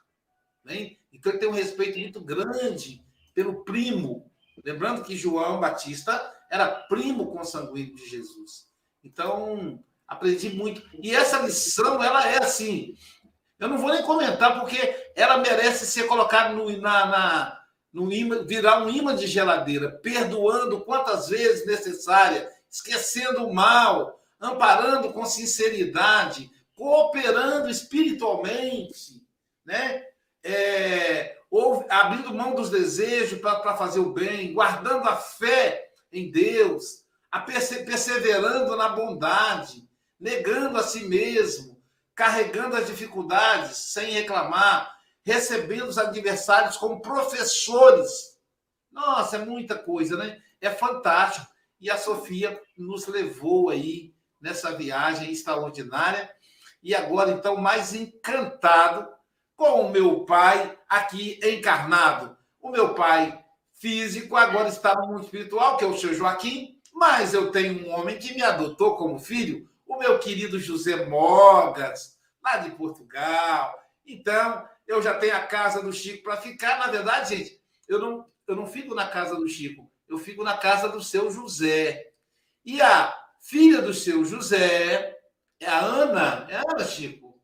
Né? Então ele tem um respeito muito grande pelo primo, Lembrando que João Batista era primo consanguíneo de Jesus. Então, aprendi muito. E essa lição, ela é assim. Eu não vou nem comentar, porque ela merece ser colocada no, na, na, no imã, virar um imã de geladeira, perdoando quantas vezes necessária, esquecendo o mal, amparando com sinceridade, cooperando espiritualmente, né? É, ou abrindo mão dos desejos para fazer o bem, guardando a fé em Deus, a perseverando na bondade, negando a si mesmo, carregando as dificuldades sem reclamar, recebendo os adversários como professores. Nossa, é muita coisa, né? É fantástico. E a Sofia nos levou aí nessa viagem extraordinária. E agora, então, mais encantado com o meu pai aqui encarnado. O meu pai físico, agora está no mundo espiritual, que é o seu Joaquim, mas eu tenho um homem que me adotou como filho, o meu querido José Mogas, lá de Portugal. Então, eu já tenho a casa do Chico para ficar. Na verdade, gente, eu não, eu não fico na casa do Chico, eu fico na casa do seu José. E a filha do seu José é a Ana. É a Ana, Chico?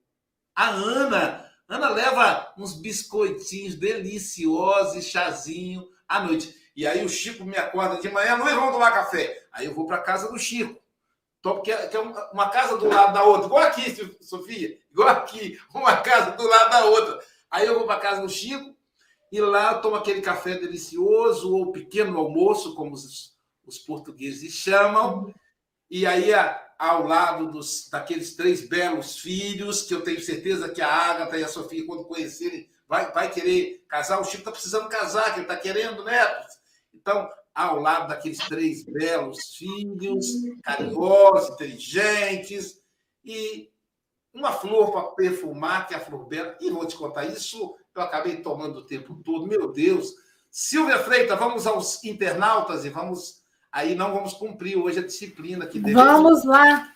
A Ana. Ana leva uns biscoitinhos deliciosos chazinho à noite. E aí o Chico me acorda de manhã, Luiz, vamos tomar café. Aí eu vou para casa do Chico. Que é, é uma casa do lado da outra. Igual aqui, Sofia. Igual aqui. Uma casa do lado da outra. Aí eu vou para a casa do Chico e lá eu tomo aquele café delicioso, ou pequeno almoço, como os, os portugueses chamam. E aí, ao lado dos, daqueles três belos filhos, que eu tenho certeza que a Agatha e a Sofia, quando conhecerem, vai, vai querer casar. O Chico está precisando casar, que ele está querendo netos. Então, ao lado daqueles três belos filhos, carinhosos, inteligentes, e uma flor para perfumar, que é a flor bela. E vou te contar isso, eu acabei tomando o tempo todo, meu Deus. Silvia Freitas, vamos aos internautas e vamos. Aí não vamos cumprir hoje a disciplina que devemos. Vamos lá.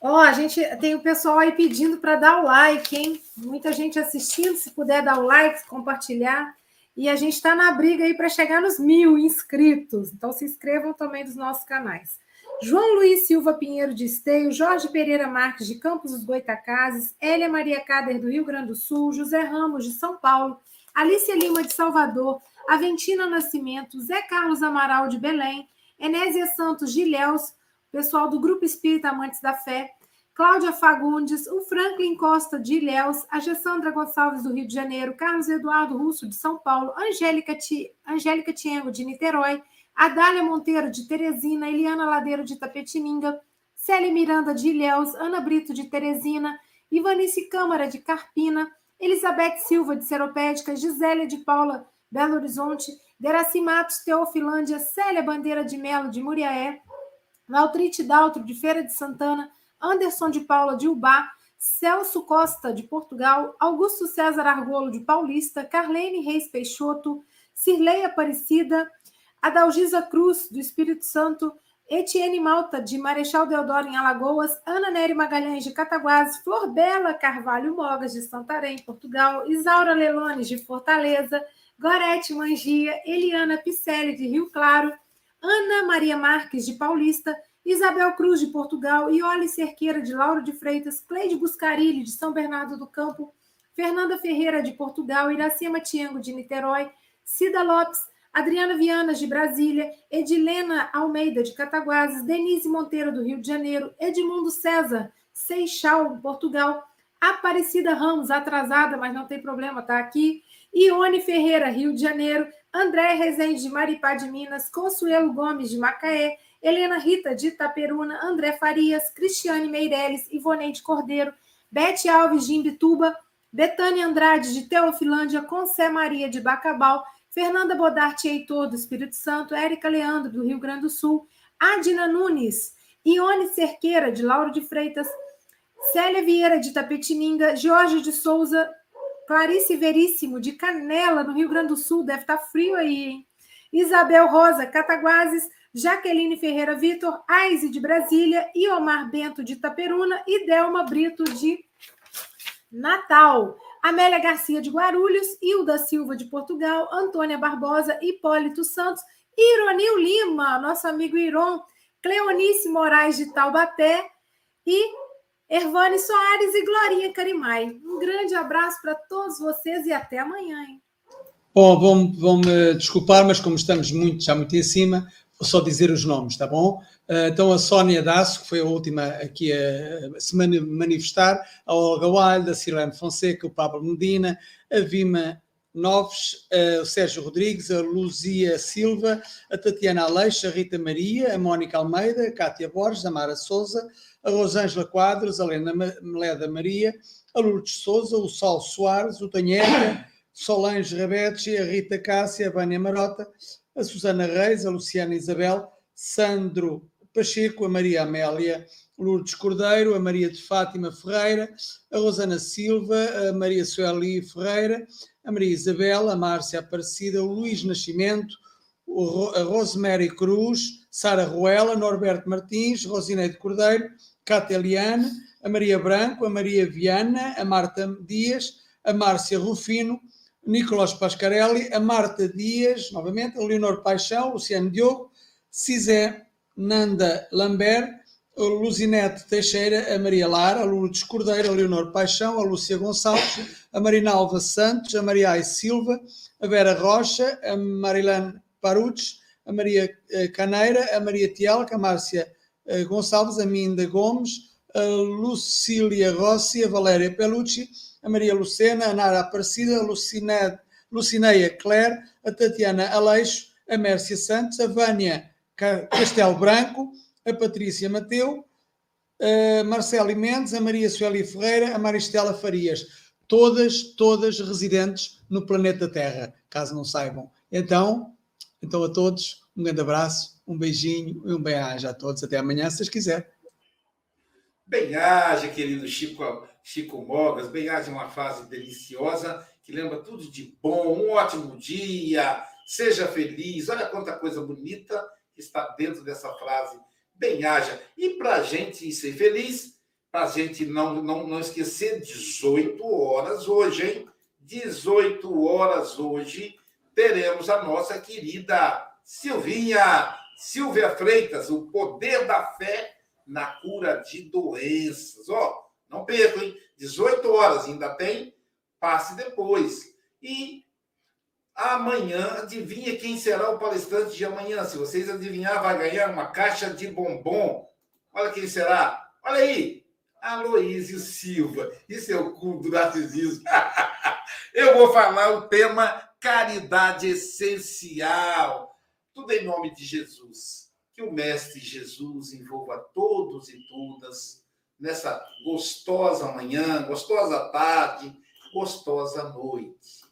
Ó, oh, a gente tem o pessoal aí pedindo para dar o like, hein? Muita gente assistindo, se puder dar o like, compartilhar. E a gente está na briga aí para chegar nos mil inscritos. Então se inscrevam também dos nossos canais. João Luiz Silva Pinheiro de Esteio, Jorge Pereira Marques de Campos dos Goitacazes, Elia Maria Cader do Rio Grande do Sul, José Ramos de São Paulo, Alicia Lima de Salvador, Aventina Nascimento, Zé Carlos Amaral de Belém, Enésia Santos de Ilhéus, pessoal do Grupo Espírita Amantes da Fé, Cláudia Fagundes, o Franklin Costa de Ilhéus, a Gessandra Gonçalves do Rio de Janeiro, Carlos Eduardo Russo de São Paulo, Angélica, Ti, Angélica Tiengo de Niterói, Adália Monteiro de Teresina, Eliana Ladeiro de Tapetininga, Célia Miranda de Ilhéus, Ana Brito de Teresina, Ivanice Câmara de Carpina, Elizabeth Silva de Seropédica, Gisélia de Paula, Belo Horizonte, Deraci Matos, Teofilândia, Célia Bandeira de Melo de Muriaé, Valtrite Daltro de Feira de Santana, Anderson de Paula de Ubá, Celso Costa de Portugal, Augusto César Argolo de Paulista, Carlene Reis Peixoto, Cirlei Aparecida, Adalgisa Cruz do Espírito Santo, Etienne Malta de Marechal Deodoro em Alagoas, Ana Nery Magalhães de Cataguases, Flor Bela Carvalho Mogas de Santarém, Portugal, Isaura Lelones de Fortaleza, Gorete Mangia, Eliana Picelli de Rio Claro, Ana Maria Marques de Paulista, Isabel Cruz, de Portugal, Iole Cerqueira, de Lauro de Freitas, Cleide Buscarilli, de São Bernardo do Campo, Fernanda Ferreira, de Portugal, Iracema Tiengo, de Niterói, Cida Lopes, Adriana Vianas, de Brasília, Edilena Almeida, de Cataguases, Denise Monteiro, do Rio de Janeiro, Edmundo César, Seixal, Portugal, Aparecida Ramos, atrasada, mas não tem problema, está aqui, Ione Ferreira, Rio de Janeiro, André Rezende, de Maripá de Minas, Consuelo Gomes, de Macaé, Helena Rita de Itaperuna, André Farias, Cristiane Meirelles, Ivoneide Cordeiro, Bete Alves de Imbituba, Betânia Andrade de Teofilândia, Concé Maria de Bacabal, Fernanda Bodarte Heitor do Espírito Santo, Érica Leandro do Rio Grande do Sul, Adina Nunes, Ione Cerqueira de Lauro de Freitas, Célia Vieira de Tapetininga, Jorge de Souza, Clarice Veríssimo de Canela, no Rio Grande do Sul, deve estar frio aí, hein? Isabel Rosa, Cataguases, Jaqueline Ferreira Vitor, Aise de Brasília, Iomar Bento de Itaperuna e Delma Brito de Natal. Amélia Garcia de Guarulhos, Hilda Silva de Portugal, Antônia Barbosa, Hipólito Santos, Ironil Lima, nosso amigo Iron, Cleonice Moraes de Taubaté e Ervane Soares e Glorinha Carimai. Um grande abraço para todos vocês e até amanhã. Hein? Bom, vão-me vão desculpar, mas como estamos muito, já muito em cima, vou só dizer os nomes, tá bom? Uh, então, a Sónia Dasso, que foi a última aqui a, se manifestar, a Olga Walho, a Silene Fonseca, o Pablo Medina, a Vima Noves, o Sérgio Rodrigues, a Luzia Silva, a Tatiana Aleixo, a Rita Maria, a Mónica Almeida, a Cátia Borges, a Mara Souza, a Rosângela Quadros, a Helena Meleda Maria, a Lourdes Souza, o Sol Soares, o Tanheca, Solange Rabetti, a Rita Cássia, a Vânia Marota, a Susana Reis, a Luciana Isabel, Sandro Pacheco, a Maria Amélia, Lourdes Cordeiro, a Maria de Fátima Ferreira, a Rosana Silva, a Maria Sueli Ferreira, a Maria Isabel, a Márcia Aparecida, o Luís Nascimento, a Rosemary Cruz, Sara Ruela, Norberto Martins, Rosineide Cordeiro, Cátia Eliane, a Maria Branco, a Maria Viana, a Marta Dias, a Márcia Rufino, Nicolás Pascarelli, a Marta Dias, novamente, a Leonor Paixão, Luciano Diogo, Cisé Nanda Lambert, a Luzinete Teixeira, a Maria Lara, a Lourdes Cordeiro, a Leonor Paixão, a Lúcia Gonçalves, a Marinalva Santos, a Maria Ai Silva, a Vera Rocha, a Marilane Parucci, a Maria eh, Caneira, a Maria Tialca, a Márcia eh, Gonçalves, a Minda Gomes, a Lucília Rossi, a Valéria Pelucci, a Maria Lucena, a Nara Aparecida, a Lucineia Claire, a Tatiana Aleixo, a Mércia Santos, a Vânia Castelo Branco, a Patrícia Mateu, a Marcelo Mendes, a Maria Sueli Ferreira, a Maristela Farias, todas, todas residentes no planeta Terra, caso não saibam. Então, então a todos, um grande abraço, um beijinho e um bem-aja a todos. Até amanhã, se vocês quiserem. Bem-aja, querido Chico, Chico Mogas. Bem-aja uma frase deliciosa que lembra tudo de bom. Um ótimo dia, seja feliz. Olha quanta coisa bonita está dentro dessa frase. Bem-aja. E para a gente ser feliz, para a gente não, não, não esquecer, 18 horas hoje, hein? 18 horas hoje, teremos a nossa querida Silvinha, Silvia Freitas, o poder da fé na cura de doenças. Ó, não percam, hein? 18 horas ainda tem, passe depois. E amanhã, adivinha quem será o palestrante de amanhã? Se vocês adivinhar, vai ganhar uma caixa de bombom. Olha quem será. Olha aí, Aloísio Silva. Isso é o cu do narcisismo. Eu vou falar o tema caridade essencial. Tudo em nome de Jesus que o Mestre Jesus envolva todos e todas nessa gostosa manhã, gostosa tarde, gostosa noite.